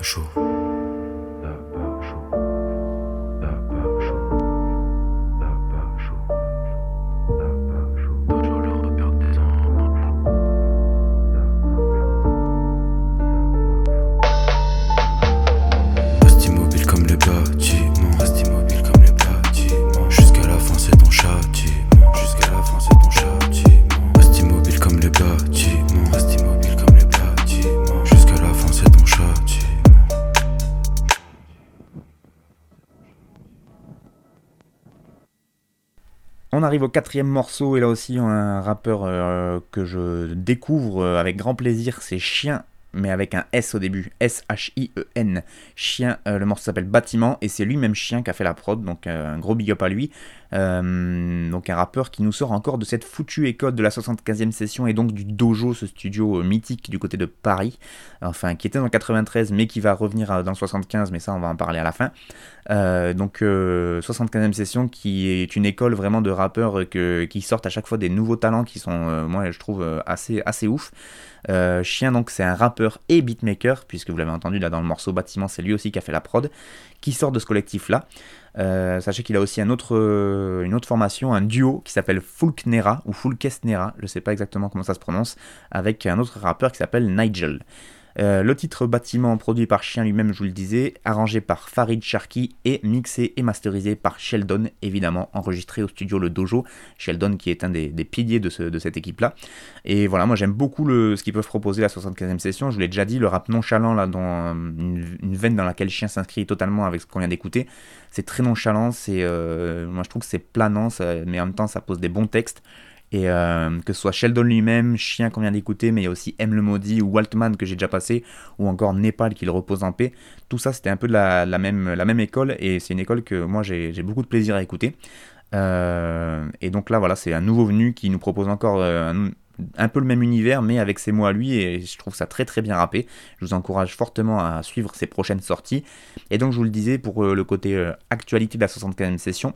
arrive au quatrième morceau et là aussi un rappeur euh, que je découvre euh, avec grand plaisir, c'est Chien mais avec un S au début, S-H-I-E-N. Chien, euh, le morceau s'appelle Bâtiment, et c'est lui-même Chien qui a fait la prod, donc un gros big up à lui. Euh, donc un rappeur qui nous sort encore de cette foutue école de la 75e session et donc du Dojo, ce studio mythique du côté de Paris, enfin qui était dans le 93 mais qui va revenir dans le 75, mais ça on va en parler à la fin. donc 75e session qui est une école vraiment de rappeurs qui sortent à chaque fois des nouveaux talents qui sont, moi je trouve, assez, assez ouf. Euh, Chien, donc, c'est un rappeur et beatmaker, puisque vous l'avez entendu là dans le morceau Bâtiment, c'est lui aussi qui a fait la prod, qui sort de ce collectif-là. Euh, sachez qu'il a aussi euh, une autre formation, un duo qui s'appelle Fulknera ou Fulkesnera, je ne sais pas exactement comment ça se prononce, avec un autre rappeur qui s'appelle Nigel. Euh, le titre bâtiment produit par Chien lui-même, je vous le disais, arrangé par Farid Sharky et mixé et masterisé par Sheldon, évidemment enregistré au studio Le Dojo. Sheldon qui est un des, piliers de, cette équipe-là. Et voilà, moi j'aime beaucoup le, ce qu'ils peuvent proposer la 75e session. Je vous l'ai déjà dit, le rap nonchalant, là, dans une, veine dans laquelle Chien s'inscrit totalement avec ce qu'on vient d'écouter. C'est très nonchalant, euh, moi je trouve que c'est planant, mais en même temps ça pose des bons textes. Et euh, que ce soit Sheldon lui-même, Chien qu'on vient d'écouter, mais il y a aussi M le Maudit ou Waltman que j'ai déjà passé, ou encore Népal qui le repose en paix. Tout ça, c'était un peu de la, même, école, et c'est une école que moi j'ai beaucoup de plaisir à écouter. Euh, et donc là, voilà, c'est un nouveau venu qui nous propose encore euh, un, peu le même univers, mais avec ses mots à lui, et je trouve ça très très bien rappé. Je vous encourage fortement à suivre ses prochaines sorties. Et donc, je vous le disais, pour le côté actualité de la 75e session,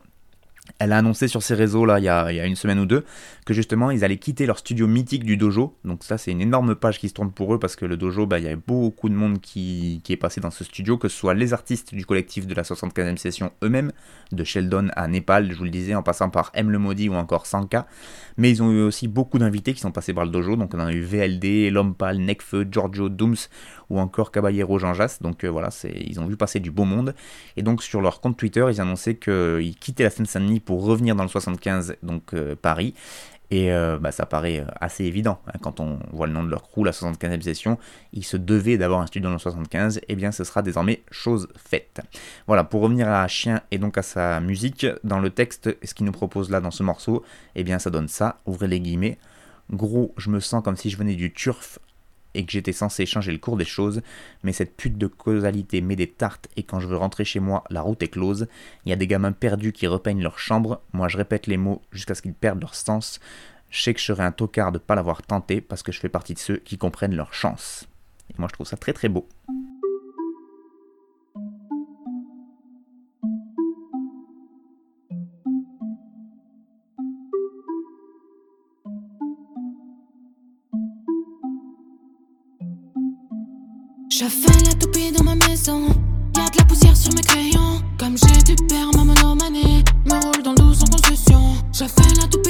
elle a annoncé sur ses réseaux là il y, a, une semaine ou deux que justement ils allaient quitter leur studio mythique du dojo. Donc ça c'est une énorme page qui se tourne pour eux parce que le dojo, bah, il y a beaucoup de monde qui, est passé dans ce studio, que ce soit les artistes du collectif de la 75e session eux-mêmes, de Sheldon à Népal, je vous le disais, en passant par M le Maudit ou encore Sanka. Mais ils ont eu aussi beaucoup d'invités qui sont passés par le dojo. Donc on a eu VLD, Lompal, Nekfeu, Giorgio, Dooms ou encore Caballero Jean Jas. Donc euh, voilà, ils ont vu passer du beau monde. Et donc sur leur compte Twitter, ils annonçaient qu'ils quittaient la Seine-Saint-Denis pour revenir dans le 75, donc euh, Paris. Et euh, bah, ça paraît assez évident hein, quand on voit le nom de leur crew, la 75e session. Ils se devaient d'avoir un studio dans le 75, et eh bien ce sera désormais chose faite. Voilà, pour revenir à Chien et donc à sa musique, dans le texte, ce qu'il nous propose là dans ce morceau, et eh bien ça donne ça, ouvrez les guillemets. Gros, je me sens comme si je venais du turf et que j'étais censé changer le cours des choses, mais cette pute de causalité met des tartes et quand je veux rentrer chez moi, la route est close. Il y a des gamins perdus qui repeignent leur chambre, moi je répète les mots jusqu'à ce qu'ils perdent leur sens. Je sais que je serais un tocard de pas l'avoir tenté parce que je fais partie de ceux qui comprennent leur chance. Et moi je trouve ça très très beau. Maison. Y'a de la poussière sur mes crayons. Comme j'ai du père, ma monomanie me roule dans le dos sans concession. Je fais la toupie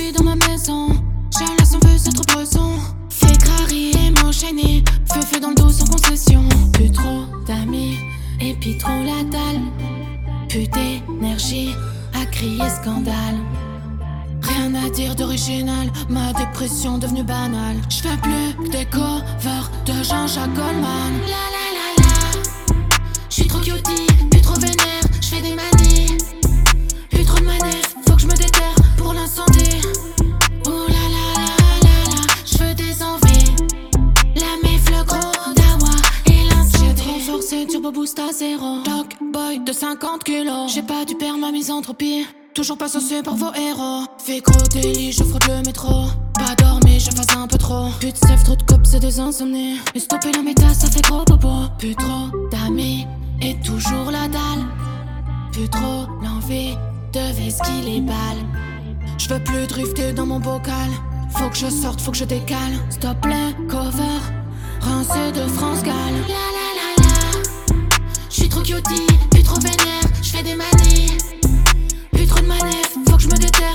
50 kilos, j'ai pas dû perdre ma misanthropie. Toujours pas saucé par vos héros. Fais gros délit, je frotte le métro. Pas dormi, je fasse un peu trop. Plus de sève, trop de cops, c'est des insomnies. Et stopper la méta, ça fait gros bobo. Plus trop d'amis et toujours la dalle. Plus trop l'envie de les balles. Je veux plus drifter dans mon bocal. Faut que je sorte, faut que je décale. Stop les cover, rincé de France Gall. La la la la, j'suis trop cutie, vénère, j'fais des manies. Trop de manef, faut que je me déterre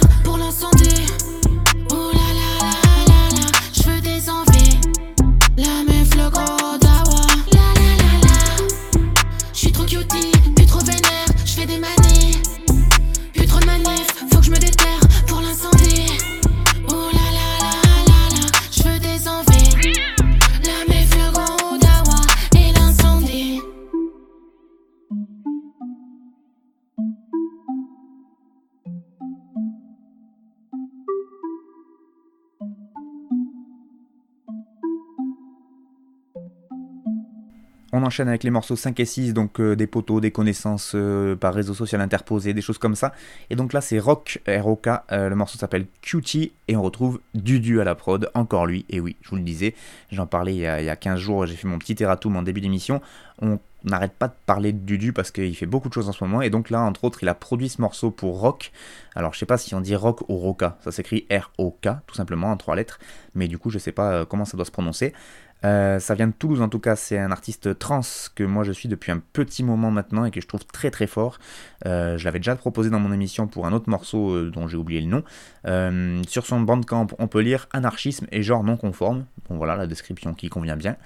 On enchaîne avec les morceaux 5 et 6, donc euh, des poteaux, des connaissances euh, par réseau social interposé, des choses comme ça. Et donc là, c'est Rock, R-O-K, euh, le morceau s'appelle Cutie, et on retrouve Dudu à la prod, encore lui, et oui, je vous le disais, j'en parlais il y, a, il y, a, 15 jours, j'ai fait mon petit erratum en début d'émission. On n'arrête pas de parler de Dudu parce qu'il fait beaucoup de choses en ce moment, et donc là, entre autres, il a produit ce morceau pour Rock. Alors, je sais pas si on dit Rock ou Roca, ça s'écrit R-O-K, tout simplement, en trois lettres, mais du coup, je sais pas comment ça doit se prononcer. Euh, ça vient de Toulouse en tout cas, c'est un artiste trans que moi je suis depuis un petit moment maintenant et que je trouve très très fort. Euh, je l'avais déjà proposé dans mon émission pour un autre morceau euh, dont j'ai oublié le nom. Sur son bandcamp, on peut lire anarchisme et genre non conforme. Bon voilà la description qui convient bien.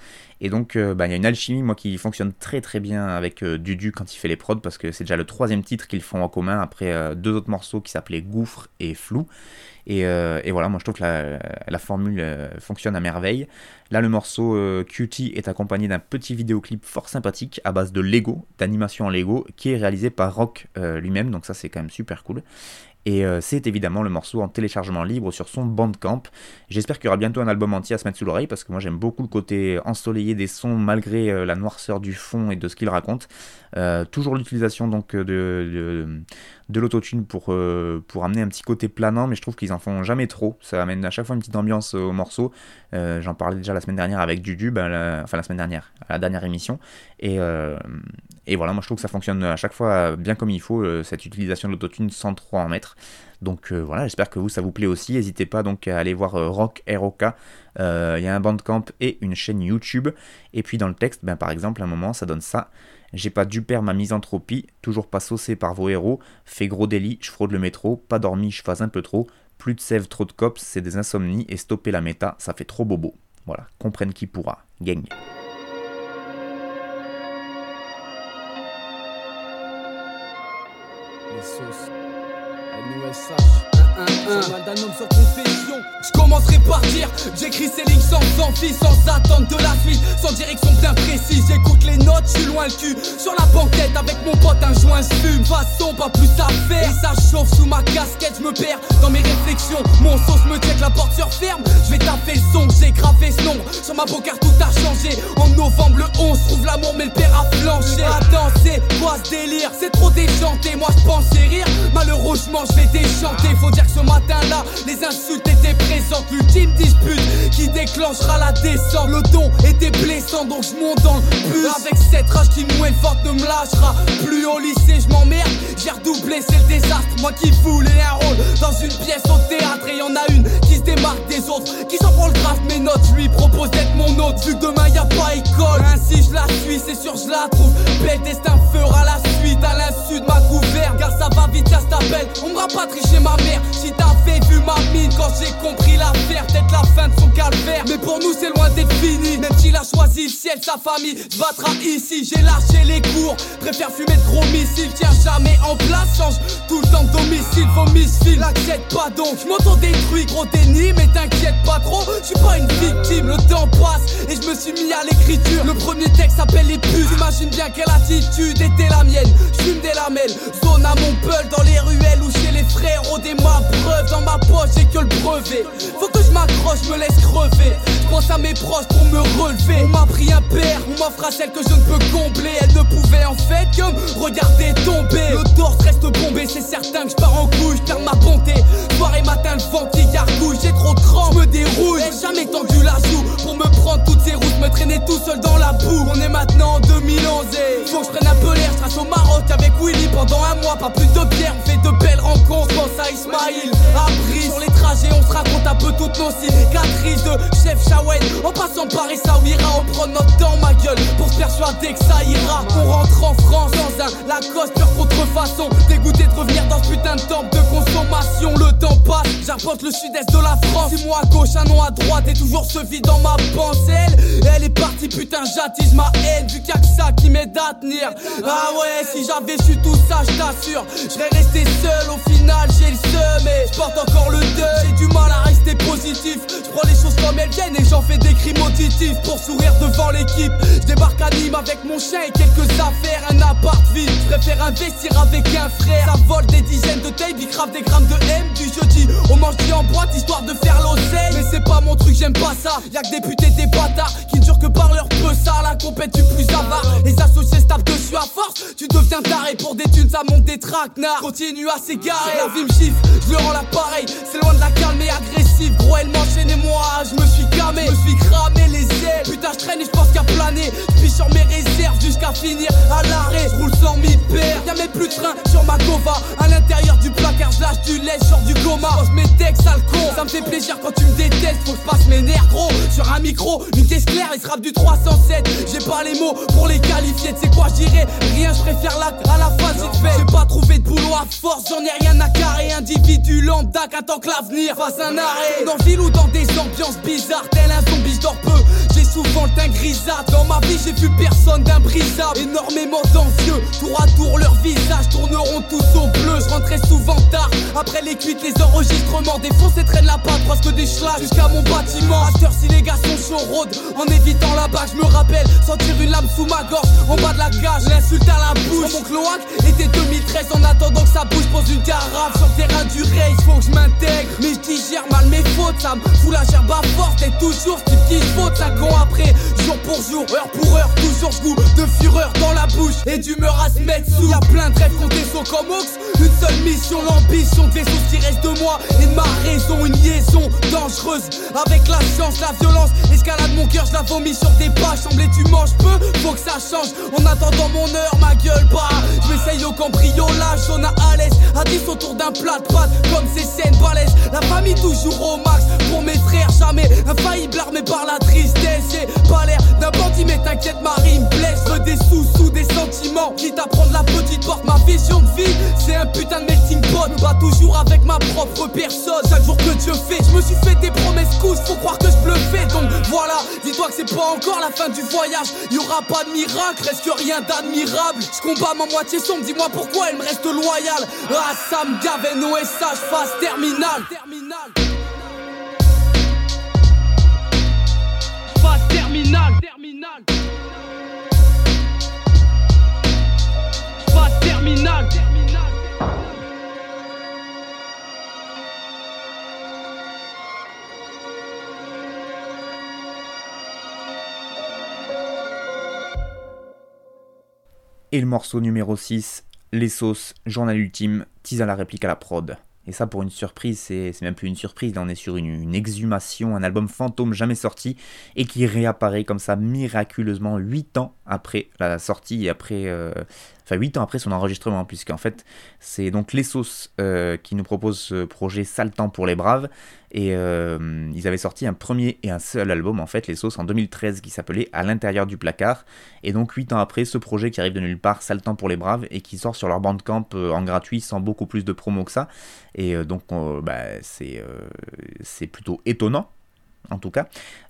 Et donc euh, bah, il y a une alchimie moi qui fonctionne très très bien avec Dudu quand il fait les prods parce que c'est déjà le troisième titre qu'ils font en commun après deux autres morceaux qui s'appelaient Gouffre et Flou. Et, euh, voilà, moi je trouve que la, formule euh, fonctionne à merveille. Là, le morceau euh, Cutie est accompagné d'un petit vidéoclip fort sympathique à base de Lego, d'animation en Lego, qui est réalisé par Rock lui-même, donc ça c'est quand même super cool. Et euh, c'est évidemment le morceau en téléchargement libre sur son Bandcamp. J'espère qu'il y aura bientôt un album entier à se mettre sous l'oreille parce que moi j'aime beaucoup le côté ensoleillé des sons malgré euh, la noirceur du fond et de ce qu'il raconte. Euh, toujours l'utilisation donc de, de, l'autotune pour, pour amener un petit côté planant, mais je trouve qu'ils en font jamais trop. Ça amène à chaque fois une petite ambiance au morceau. J'en parlais déjà la semaine dernière avec Dudu, ben, enfin la semaine dernière, à la dernière émission. Et, et voilà, moi je trouve que ça fonctionne à chaque fois bien comme il faut, cette utilisation de l'autotune sans trop en mettre. Donc euh, voilà, j'espère que vous ça vous plaît aussi. N'hésitez pas donc à aller voir euh, Rock ROK. Il euh, y a un bandcamp et une chaîne YouTube. Et puis dans le texte, ben, par exemple, à un moment, ça donne ça. J'ai pas dû perdre ma misanthropie, toujours pas saucé par vos héros. Fait gros délit, je fraude le métro. Pas dormi, je fais un peu trop. Plus de sève, trop de cops, c'est des insomnies. Et stopper la méta, ça fait trop bobo. Voilà, comprenne qui pourra. Gang. D'un homme sur confession. Je par dire J'écris ces lignes sans envie, sans attendre de la suite, sans direction bien précise. J'écoute les notes, je suis loin le cul. Sur la banquette avec mon pote, un joint fume. Façon, pas plus à faire. Et sous ma casquette, je me perds dans mes réflexions. Mon sauce me check, la porte sur ferme. Je vais taper le son, j'ai gravé ce nom. Sur ma bocarde, tout a changé. En novembre, le 11, trouve l'amour, mais le père a flanché. Attends, c'est quoi ce délire? C'est trop déchanté, moi je pensais rire. Malheureusement, je vais déchanter. Faut dire que ce matin-là, les insultes étaient présentes. L'ultime dispute qui déclenchera la descente. Le don était blessant, donc je monte dans le bus. Avec cette rage qui mouille forte ne me lâchera. Plus au lycée, je m'emmerde. J'ai redoublé, c'est le désastre. Moi qui voulais un rôle dans une pièce au théâtre. Et y en a une qui se démarque des autres. Qui s'en prend le grave mes notes. Lui propose d'être mon hôte. Vu que demain y a pas école. Ainsi je la suis, c'est sûr, je la trouve. Belle destin fera la suite à l'insu de ma gouverne. Car ça va vite, ça s'appelle. On me rapatrie chez ma mère. Si t'avais vu ma mine quand j'ai compris l'affaire, peut-être la fin de son calvaire. Mais pour nous, c'est loin d'être fini. Même s'il a choisi le ciel, sa famille se battra ici. J'ai lâché les cours, préfère fumer de gros missiles. Tiens jamais en place, change tout le temps domicile. Vos missiles, l'accepte pas donc. Je m'auto-détruis, gros déni, mais t'inquiète pas trop. Je suis pas une victime, le temps passe et je me suis mis à l'écriture. Le premier texte s'appelle Les puces. Imagine bien quelle attitude était la mienne. J'fume des lamelles, zone à mon peul dans les ruelles ou chez les frérots des ma preuve dans ma poche, j'ai que le brevet. Faut que je m'accroche, me laisse crever. Je pense à mes proches pour me relever. On m'a pris un père, on m'offre celle que je ne peux combler. Elle ne pouvait en fait que me regarder tomber. Le torse reste bombé, c'est certain je pars en couille, je perds ma bonté. Soir et matin, le vent qui gargouille, j'ai trop de me dérouille. J'ai jamais tendu la joue pour me prendre toutes ces routes, me traîner tout seul dans la boue. On est maintenant en 2011 et faut que je prenne un peu l'air. Je trace au Maroc avec Willy pendant un mois, pas plus de pierre. On fait de belles rencontres, pense à Ismail. Abri trajets, on se raconte un peu toutes nos cicatrices de chef Shawen. En passant par Essaouira, on prend notre temps, ma gueule, pour se persuader que ça ira. On rentre en France dans un Lacoste pure contrefaçon. Dégoûté de revenir dans ce putain de temple de consommation. Le temps passe, j'apporte le sud-est de la France. Si moi à gauche, un nom à droite, et toujours ce vide dans ma pensée. Elle, est partie, putain, j'attise ma haine, vu qu'il que ça qui m'aide à tenir. Ah ouais, si j'avais su tout ça, je t'assure, je serais resté seul. Au final, j'ai le seum, et je porte encore le deuil. J'ai du mal à rester positif. Je prends les choses comme elles viennent et j'en fais des crimes auditifs pour sourire devant l'équipe. Je débarque à Nîmes avec mon chien et quelques affaires, un appart vide. Je préfère investir avec un frère. Ça vole des dizaines de tape, il crave des grammes de M du jeudi. On mange en boîte histoire de faire l'oseille. Mais c'est pas mon truc, j'aime pas ça. Y'a que des putes des bâtards qui ne durent que par leur peu ça. La compète du plus avare. Les associés se tapent dessus à force. Tu deviens taré pour des thunes, ça monte des traquenards. Continue à s'égarer. La vie me chiffre, je le rends l'appareil. C'est loin de la calme et agressive. Gros, elle m'enchaîne et moi, je me suis camé. Je me suis cramé Putain, je traîne et je pense qu'à planer. Puis sur mes réserves jusqu'à finir à l'arrêt. Je roule sans m'y perdre. Y'a même plus de train sur ma gova. À l'intérieur du placard, je lâche du lait, genre du coma. Je mes textes, sale con. Ça me fait plaisir quand tu me détestes. Faut que je passe mes nerfs gros. Sur un micro, une caisse claire, il se du 307. J'ai pas les mots pour les qualifier. Sais quoi, j'irai rien, je préfère la à la phase vite fait. J'ai pas trouvé de boulot à force, j'en ai rien à carrer. Individu lambda qu'attend que l'avenir fasse un arrêt. Dans ville ou dans des ambiances bizarres, tel un zombie, je Dans ma vie, j'ai vu personne d'imbrisable. Énormément d'anxieux, tour à tour, leurs visages tourneront tous au bleu. Je rentrais souvent tard, après les cuites, les enregistrements. Défoncés traîne la patte, presque des schlags jusqu'à mon bâtiment. À si les gars sont chauds, road. En évitant la bague, je me rappelle sentir une lame sous ma gorge, en bas de la cage. L'insulte à la bouche. Mon cloaque était 2013 en attendant que ça bouge. Pose une carafe sur le terrain du race, faut que je m'intègre. Mais je digère mal mes fautes, ça me fout la gerbe à force. Et toujours, ce petit faute 5 ans après, pour jour, heure pour heure, toujours goût de fureur dans la bouche et d'humeur à se mettre sous. Y'a plein de rêves des sont comme Ox, une seule mission, l'ambition de vaisseaux qui reste de moi et de ma raison, une liaison dangereuse avec la science, la violence, escalade mon cœur, je la vomis sur des pages, semblait tu manges peu, faut que ça change. En attendant mon heure, ma gueule bah, je m'essaye au cambriolage, on a à l'aise, à 10 autour d'un plat de pâtes, comme ces scènes balèzes, la famille toujours au max, pour mes frères jamais infaillible. Armé par la tristesse, j'ai pas l'air d'un bandit mais t'inquiète Marie me blesse, des sous sous des sentiments, quitte à prendre la petite porte, ma vision de vie, c'est putain de melting pot, pas toujours avec ma propre personne, chaque jour que Dieu fait, je me suis fait des promesses cousses, faut croire que je fais donc voilà, dis-toi que c'est pas encore la fin du voyage, y aura pas de miracle, reste que rien d'admirable, je combats ma moitié sombre, dis-moi pourquoi elle me reste loyale, ah Sam Gaven, OSH, phase terminale. Phase terminale. Terminale. Phase terminale. Et le morceau numéro 6, Les sauces, journal ultime, tease à la réplique à la prod. Et ça, pour une surprise, c'est même plus une surprise. Là, on est sur une, exhumation, un album fantôme jamais sorti et qui réapparaît comme ça miraculeusement 8 ans après la sortie et après. Euh, enfin, 8 ans après son enregistrement, puisqu'en fait, c'est donc Les Sauces euh, qui nous propose ce projet Sale pour les braves. Et euh, ils avaient sorti un premier et un seul album, en fait, Les Sauces, en 2013, qui s'appelait À l'intérieur du placard. Et donc, 8 ans après, ce projet qui arrive de nulle part, Sale pour les braves, et qui sort sur leur bandcamp en gratuit, sans beaucoup plus de promo que ça. Et donc, bah, c'est plutôt étonnant en tout cas.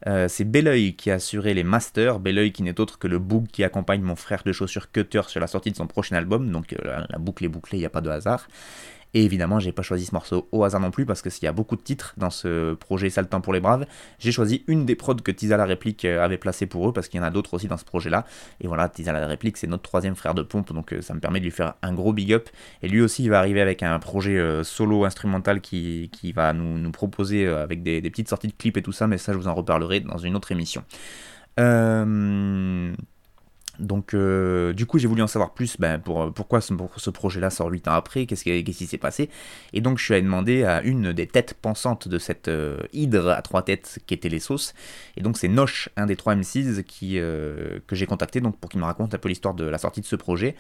Euh, c'est Belleuil qui a assuré les masters. Belleuil qui n'est autre que le book qui accompagne mon frère de chaussures Cutter sur la sortie de son prochain album. Donc euh, la boucle est bouclée, il n'y a pas de hasard. Et évidemment, j'ai pas choisi ce morceau au hasard non plus parce que s'il y a beaucoup de titres dans ce projet temps pour les braves, j'ai choisi une des prods que Tisa la réplique euh, avait placé pour eux parce qu'il y en a d'autres aussi dans ce projet-là. Et voilà, Tisa la réplique, c'est notre troisième frère de pompe, donc euh, ça me permet de lui faire un gros big up. Et lui aussi, il va arriver avec un projet euh, solo instrumental qui, va nous, nous proposer avec des, des, petites sorties de clips et tout ça, mais ça, je vous en reparlerai dans une autre émission. Euh. Donc, euh, du coup, j'ai voulu en savoir plus ben, pour, pourquoi ce, projet-là sort 8 ans après, qu'est-ce qui s'est passé. Et donc, je suis allé demander à une des têtes pensantes de cette euh, hydre à trois têtes qui était les sauces. Et donc, c'est Noche, un des trois M6 qui, euh, que j'ai contacté donc, pour qu'il me raconte un peu l'histoire de la sortie de ce projet.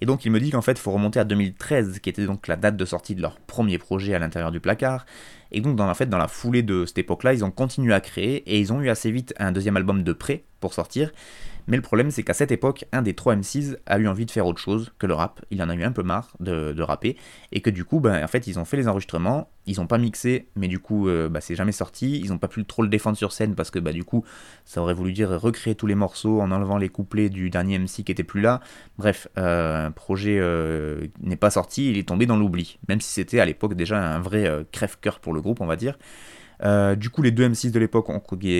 Et donc, il me dit qu'en fait, il faut remonter à 2013, qui était donc la date de sortie de leur premier projet à l'intérieur du placard. Et donc, dans, dans la foulée de cette époque-là, ils ont continué à créer et ils ont eu assez vite un deuxième album de prêt sortir. Mais le problème, c'est qu'à cette époque, un des trois M6 a eu envie de faire autre chose que le rap. Il en a eu un peu marre de, rapper. Et que du coup, ben, en fait, ils ont fait les enregistrements, ils n'ont pas mixé, mais du coup, euh, bah, c'est jamais sorti. Ils n'ont pas pu trop le défendre sur scène parce que bah, du coup, ça aurait voulu dire recréer tous les morceaux en enlevant les couplets du dernier MC qui était plus là. Bref, euh, un projet euh, n'est pas sorti, il est tombé dans l'oubli. Même si c'était à l'époque déjà un vrai crève-cœur pour le groupe, on va dire. Euh, du coup, les deux M6 de l'époque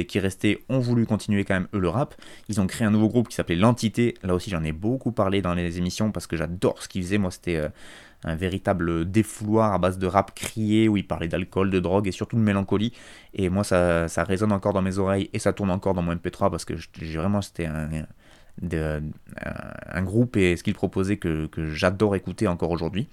qui restaient ont voulu continuer quand même eux le rap. Ils ont créé un nouveau groupe qui s'appelait L'Entité. Là aussi, j'en ai beaucoup parlé dans les émissions parce que j'adore ce qu'ils faisaient. Moi, c'était euh, un véritable défouloir à base de rap crié où ils parlaient d'alcool, de drogue et surtout de mélancolie. Et moi, ça, résonne encore dans mes oreilles et ça tourne encore dans mon MP3 parce que j'ai vraiment, c'était un, groupe et ce qu'il proposait que, que j'adore écouter encore aujourd'hui.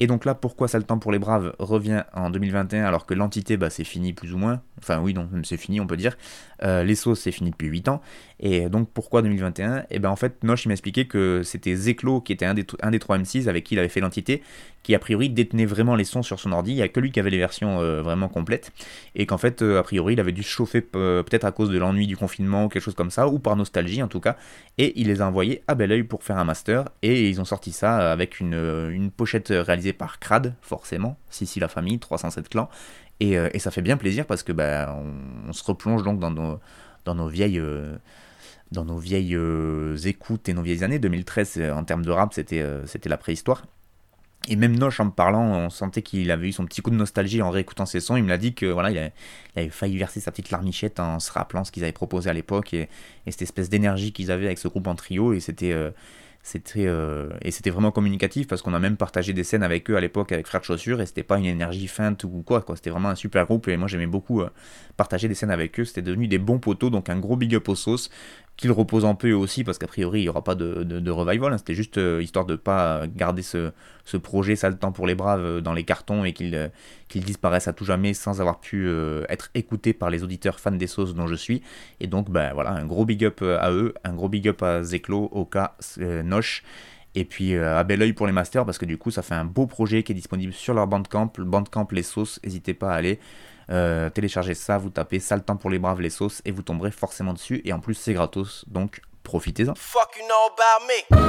Et donc là, pourquoi Ça le temps pour les braves revient en 2021 alors que l'entité, bah, c'est fini plus ou moins? Enfin oui, non, c'est fini, on peut dire. Euh, les sauces, c'est fini depuis 8 ans. Et donc pourquoi 2021 Et eh ben en fait, Noche, m'a expliqué que c'était Zeklo qui était un des, un des 3 M6 avec qui il avait fait l'entité, qui a priori détenait vraiment les sons sur son ordi. Il n'y a que lui qui avait les versions euh, vraiment complètes. Et qu'en fait, euh, a priori, il avait dû se chauffer peut-être à cause de l'ennui du confinement ou quelque chose comme ça, ou par nostalgie en tout cas. Et il les a envoyés à bel oeil pour faire un master. Et ils ont sorti ça avec une, une pochette réalisée par Crad, forcément, Sissi la famille, 307 clans. Euh, et, ça fait bien plaisir parce que bah, on, se replonge donc dans nos, dans nos vieilles, euh, dans nos vieilles euh, écoutes et nos vieilles années. 2013, en termes de rap, c'était c'était la préhistoire. Et même Noche, en me parlant, on sentait qu'il avait eu son petit coup de nostalgie en réécoutant ses sons. Il me l'a dit que voilà, il, avait, failli verser sa petite larmichette en se rappelant ce qu'ils avaient proposé à l'époque et, et, cette espèce d'énergie qu'ils avaient avec ce groupe en trio. Et c'était c'était euh, et c'était vraiment communicatif parce qu'on a même partagé des scènes avec eux à l'époque avec Frère de Chaussures et c'était pas une énergie feinte ou quoi quoi. C'était vraiment un super groupe et moi j'aimais beaucoup euh, partager des scènes avec eux. C'était devenu des bons poteaux donc un gros big up aux sauces qu'il repose un peu aussi, parce qu'a priori, il n'y aura pas de, revival. Hein. C'était juste euh, histoire de ne pas garder ce, projet ça le temps pour les braves euh, dans les cartons et qu'il euh, disparaisse à tout jamais sans avoir pu être écouté par les auditeurs fans des sauces dont je suis. Et donc, ben voilà, un gros big up à eux, un gros big up à Zeklo, Oka, Noche. Et puis à bel oeil pour les masters parce que du coup ça fait un beau projet qui est disponible sur leur bandcamp, le bandcamp Les Sauces, n'hésitez pas à aller. Euh, téléchargez ça, vous tapez sale temps pour les braves les sauces et vous tomberez forcément dessus. Et en plus, c'est gratos, donc profitez-en. Fuck you know about me.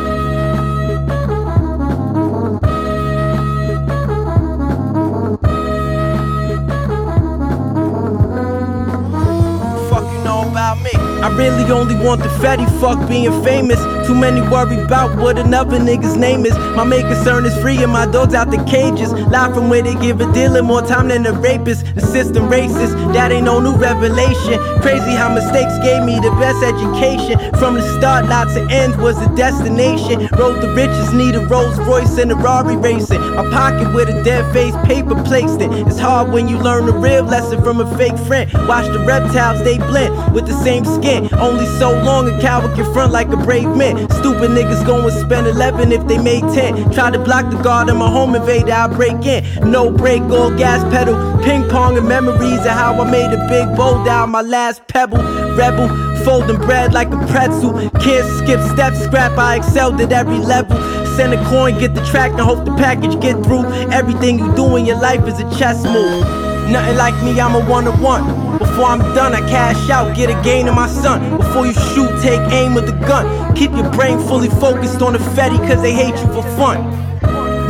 I really only want the fatty fuck being famous. Too many worry about what another nigga's name is. My main concern is freeing my dogs out the cages. Live from where they give a dealer more time than a rapist. The system racist, that ain't no new revelation. Crazy how mistakes gave me the best education. From the start, not to end was the destination. Road the riches, need a Rolls Royce and a Rari racing. My pocket with a dead face, paper placed it. It's hard when you learn a real lesson from a fake friend. Watch the reptiles, they blend with the same skin. Only so long a coward can front like a brave man. Stupid niggas gon' spend 11 if they made 10. Try to block the guard in my home invader, I break in. No break, all gas pedal. Ping pong and memories of how I made a big bowl down my last pebble. Rebel, folding bread like a pretzel. Can't skip steps, scrap, I excelled at every level. Send a coin, get the track, and hope the package get through. Everything you do in your life is a chess move. Nothing like me, I'm a one on one. Before I'm done, I cash out, get a gain in my son. Before you shoot, take aim with the gun. Keep your brain fully focused on the Fetty, cause they hate you for fun.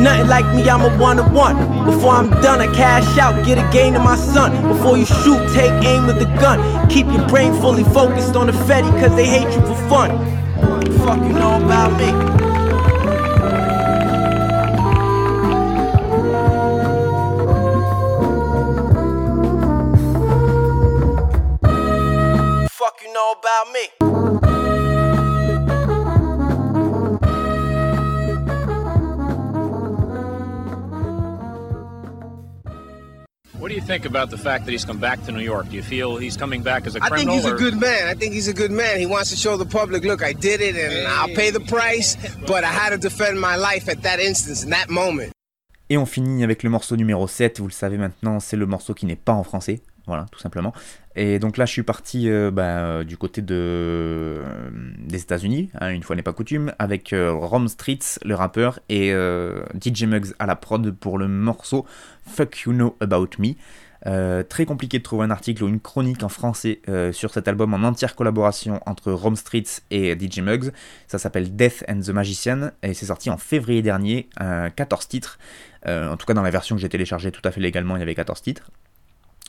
Nothing like me, I'm a one on one. Before I'm done, I cash out, get a gain in my son. Before you shoot, take aim with the gun. Keep your brain fully focused on the Fetty, cause they hate you for fun. Fuck you know about me. Know about me. What do you think about the fact that he's come back to New York? Do you feel he's coming back as a criminal? I think he's or? a good man. I think he's a good man. He wants to show the public, look, I did it and hey. I'll pay the price, but I had to defend my life at that instance, in that moment. Et on finit avec le morceau numéro 7, vous le savez maintenant, c'est le morceau qui n'est pas en français, voilà, tout simplement. Et donc là, je suis parti euh, bah, euh, du côté euh, des États-Unis, hein, une fois n'est pas coutume, avec Rom Streets, le rappeur, et DJ Muggs à la prod pour le morceau Fuck You Know About Me. très compliqué de trouver un article ou une chronique en français sur cet album en entière collaboration entre Rom Streets et DJ Muggs. Ça s'appelle Death and the Magician et c'est sorti en février dernier, 14 titres. en tout cas, dans la version que j'ai téléchargée tout à fait légalement, il y avait 14 titres.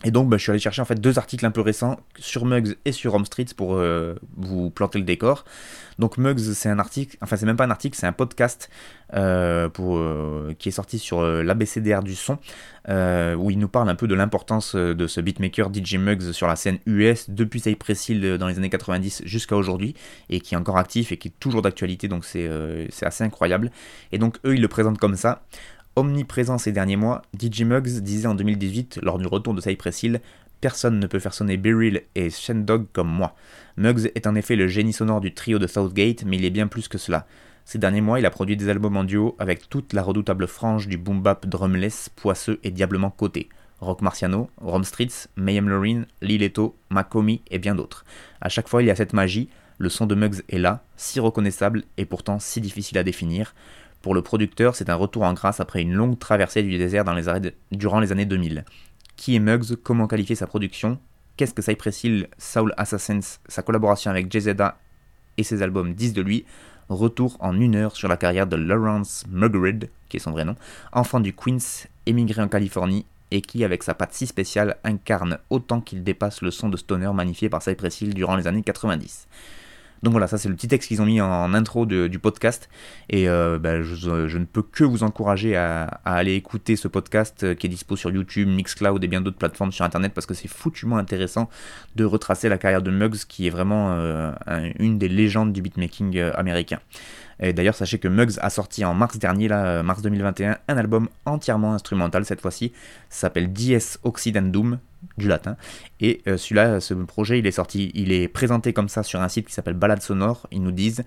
Et donc, bah, je suis allé chercher en fait deux articles un peu récents sur Mugs et sur Home Streets pour euh, vous planter le décor. Donc, Mugs, c'est un article, enfin, c'est même pas un article, c'est un podcast euh, euh, qui est sorti sur l'ABCDR du son, où il nous parle un peu de l'importance de ce beatmaker DJ Mugs sur la scène US depuis Cypress Hill dans les années 90 jusqu'à aujourd'hui, et qui est encore actif et qui est toujours d'actualité, donc c'est assez incroyable. Et donc, eux, ils le présentent comme ça omniprésent ces derniers mois, DJ Muggs disait en 2018, lors du retour de Cypress Hill, Personne ne peut faire sonner Beryl et Shendog comme moi. Muggs est en effet le génie sonore du trio de Southgate, mais il est bien plus que cela. Ces derniers mois, il a produit des albums en duo avec toute la redoutable frange du boom bap drumless, poisseux et diablement coté. Rock Marciano, Rom Streets, Mayhem Lorraine, Lileto, Makomi et bien d'autres. À chaque fois, il y a cette magie, le son de Muggs est là, si reconnaissable et pourtant si difficile à définir. Pour le producteur, c'est un retour en grâce après une longue traversée du désert durant les années 2000. Qui est Muggs? Comment qualifier sa production? Qu'est-ce que Cypress Hill, Soul Assassins, sa collaboration avec JZA et ses albums disent de lui? Retour en une heure sur la carrière de Lawrence Muggerid, qui est son vrai nom, enfant du Queens, émigré en Californie et qui, avec sa patte si spéciale, incarne autant qu'il dépasse le son de stoner magnifié par Cypress Hill durant les années 90. Donc voilà, ça c'est le petit texte qu'ils ont mis en intro du podcast. Et euh, bah, je, ne peux que vous encourager à, aller écouter ce podcast euh, qui est dispo sur YouTube, Mixcloud et bien d'autres plateformes sur Internet parce que c'est foutument intéressant de retracer la carrière de Muggs qui est vraiment euh, une des légendes du beatmaking américain. Et d'ailleurs, sachez que Muggs a sorti en mars dernier, là, mars 2021, un album entièrement instrumental cette fois-ci. Ça s'appelle Dies Occidendum, du latin. Et euh, celui-là, ce projet, il est sorti, il est présenté comme ça sur un site qui s'appelle Balade Sonore. Ils nous disent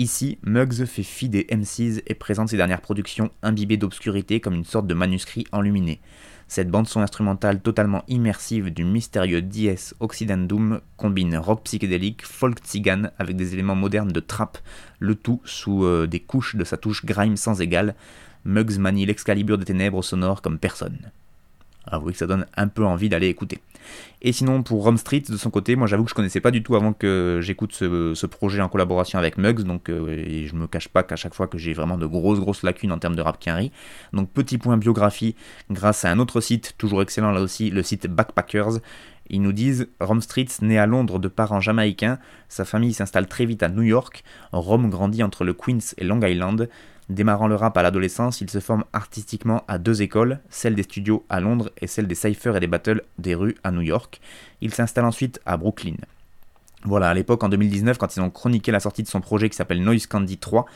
Ici, Muggs fait fi des MCs et présente ses dernières productions imbibées d'obscurité comme une sorte de manuscrit enluminé. Cette bande-son instrumentale totalement immersive du mystérieux Dies Occidendum combine rock psychédélique, folk tzigane avec des éléments modernes de trap, le tout sous euh, des couches de sa touche grime sans égal. Muggs manie l'excalibur des ténèbres sonores comme personne. Avouez que ça donne un peu envie d'aller écouter. Et sinon, pour Rome Street, de son côté, moi j'avoue que je connaissais pas du tout avant que j'écoute ce, projet en collaboration avec Muggs, donc euh, et je me cache pas qu'à chaque fois que j'ai vraiment de grosses grosses lacunes en termes de rap Donc petit point biographie, grâce à un autre site, toujours excellent là aussi, le site Backpackers, ils nous disent Rome Street, né à Londres de parents jamaïcains, sa famille s'installe très vite à New York. Rome grandit entre le Queens et Long Island. Démarrant le rap à l'adolescence, il se forme artistiquement à deux écoles, celle des studios à Londres et celle des cyphers et des battles des rues à New York. Il s'installe ensuite à Brooklyn. Voilà, à l'époque, en 2019, quand ils ont chroniqué la sortie de son projet qui s'appelle Noise Candy 3,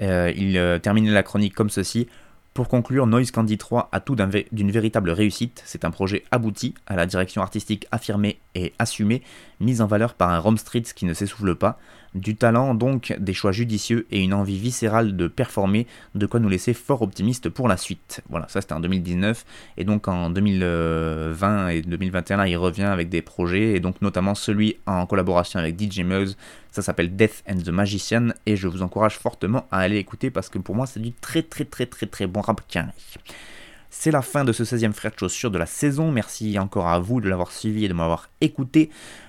euh, il euh, terminait la chronique comme ceci. Pour conclure, Noise Candy 3 a tout d'une véritable réussite. C'est un projet abouti, à la direction artistique affirmée et assumée, mise en valeur par un Rome Street qui ne s'essouffle pas. Du talent donc, des choix judicieux et une envie viscérale de performer, de quoi nous laisser fort optimistes pour la suite. Voilà, ça c'était en 2019, et donc en 2020 et 2021, là, il revient avec des projets, et donc notamment celui en collaboration avec DJ Muggs, ça s'appelle Death and the Magician, et je vous encourage fortement à aller écouter parce que pour moi c'est du très très très très très bon rap carré. C'est la fin de ce 16e frère de chaussures de la saison. Merci encore à vous de l'avoir suivi et de m'avoir écouté.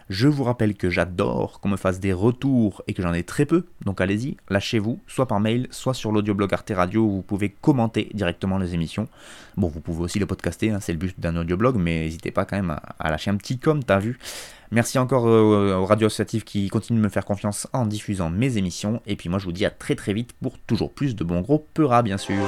Je vous rappelle que j'adore qu'on me fasse des retours et que j'en ai très peu. Donc allez-y, lâchez-vous, soit par mail, soit sur l'audioblog Arte Radio où vous pouvez commenter directement les émissions. Bon, vous pouvez aussi le podcaster, hein, c'est le but d'un audioblog, mais n'hésitez pas quand même à, lâcher un petit com, t'as vu. Merci encore euh, aux radios associatives qui continuent de me faire confiance en diffusant mes émissions. Et puis moi je vous dis à très très vite pour toujours plus de bons gros peuras bien sûr.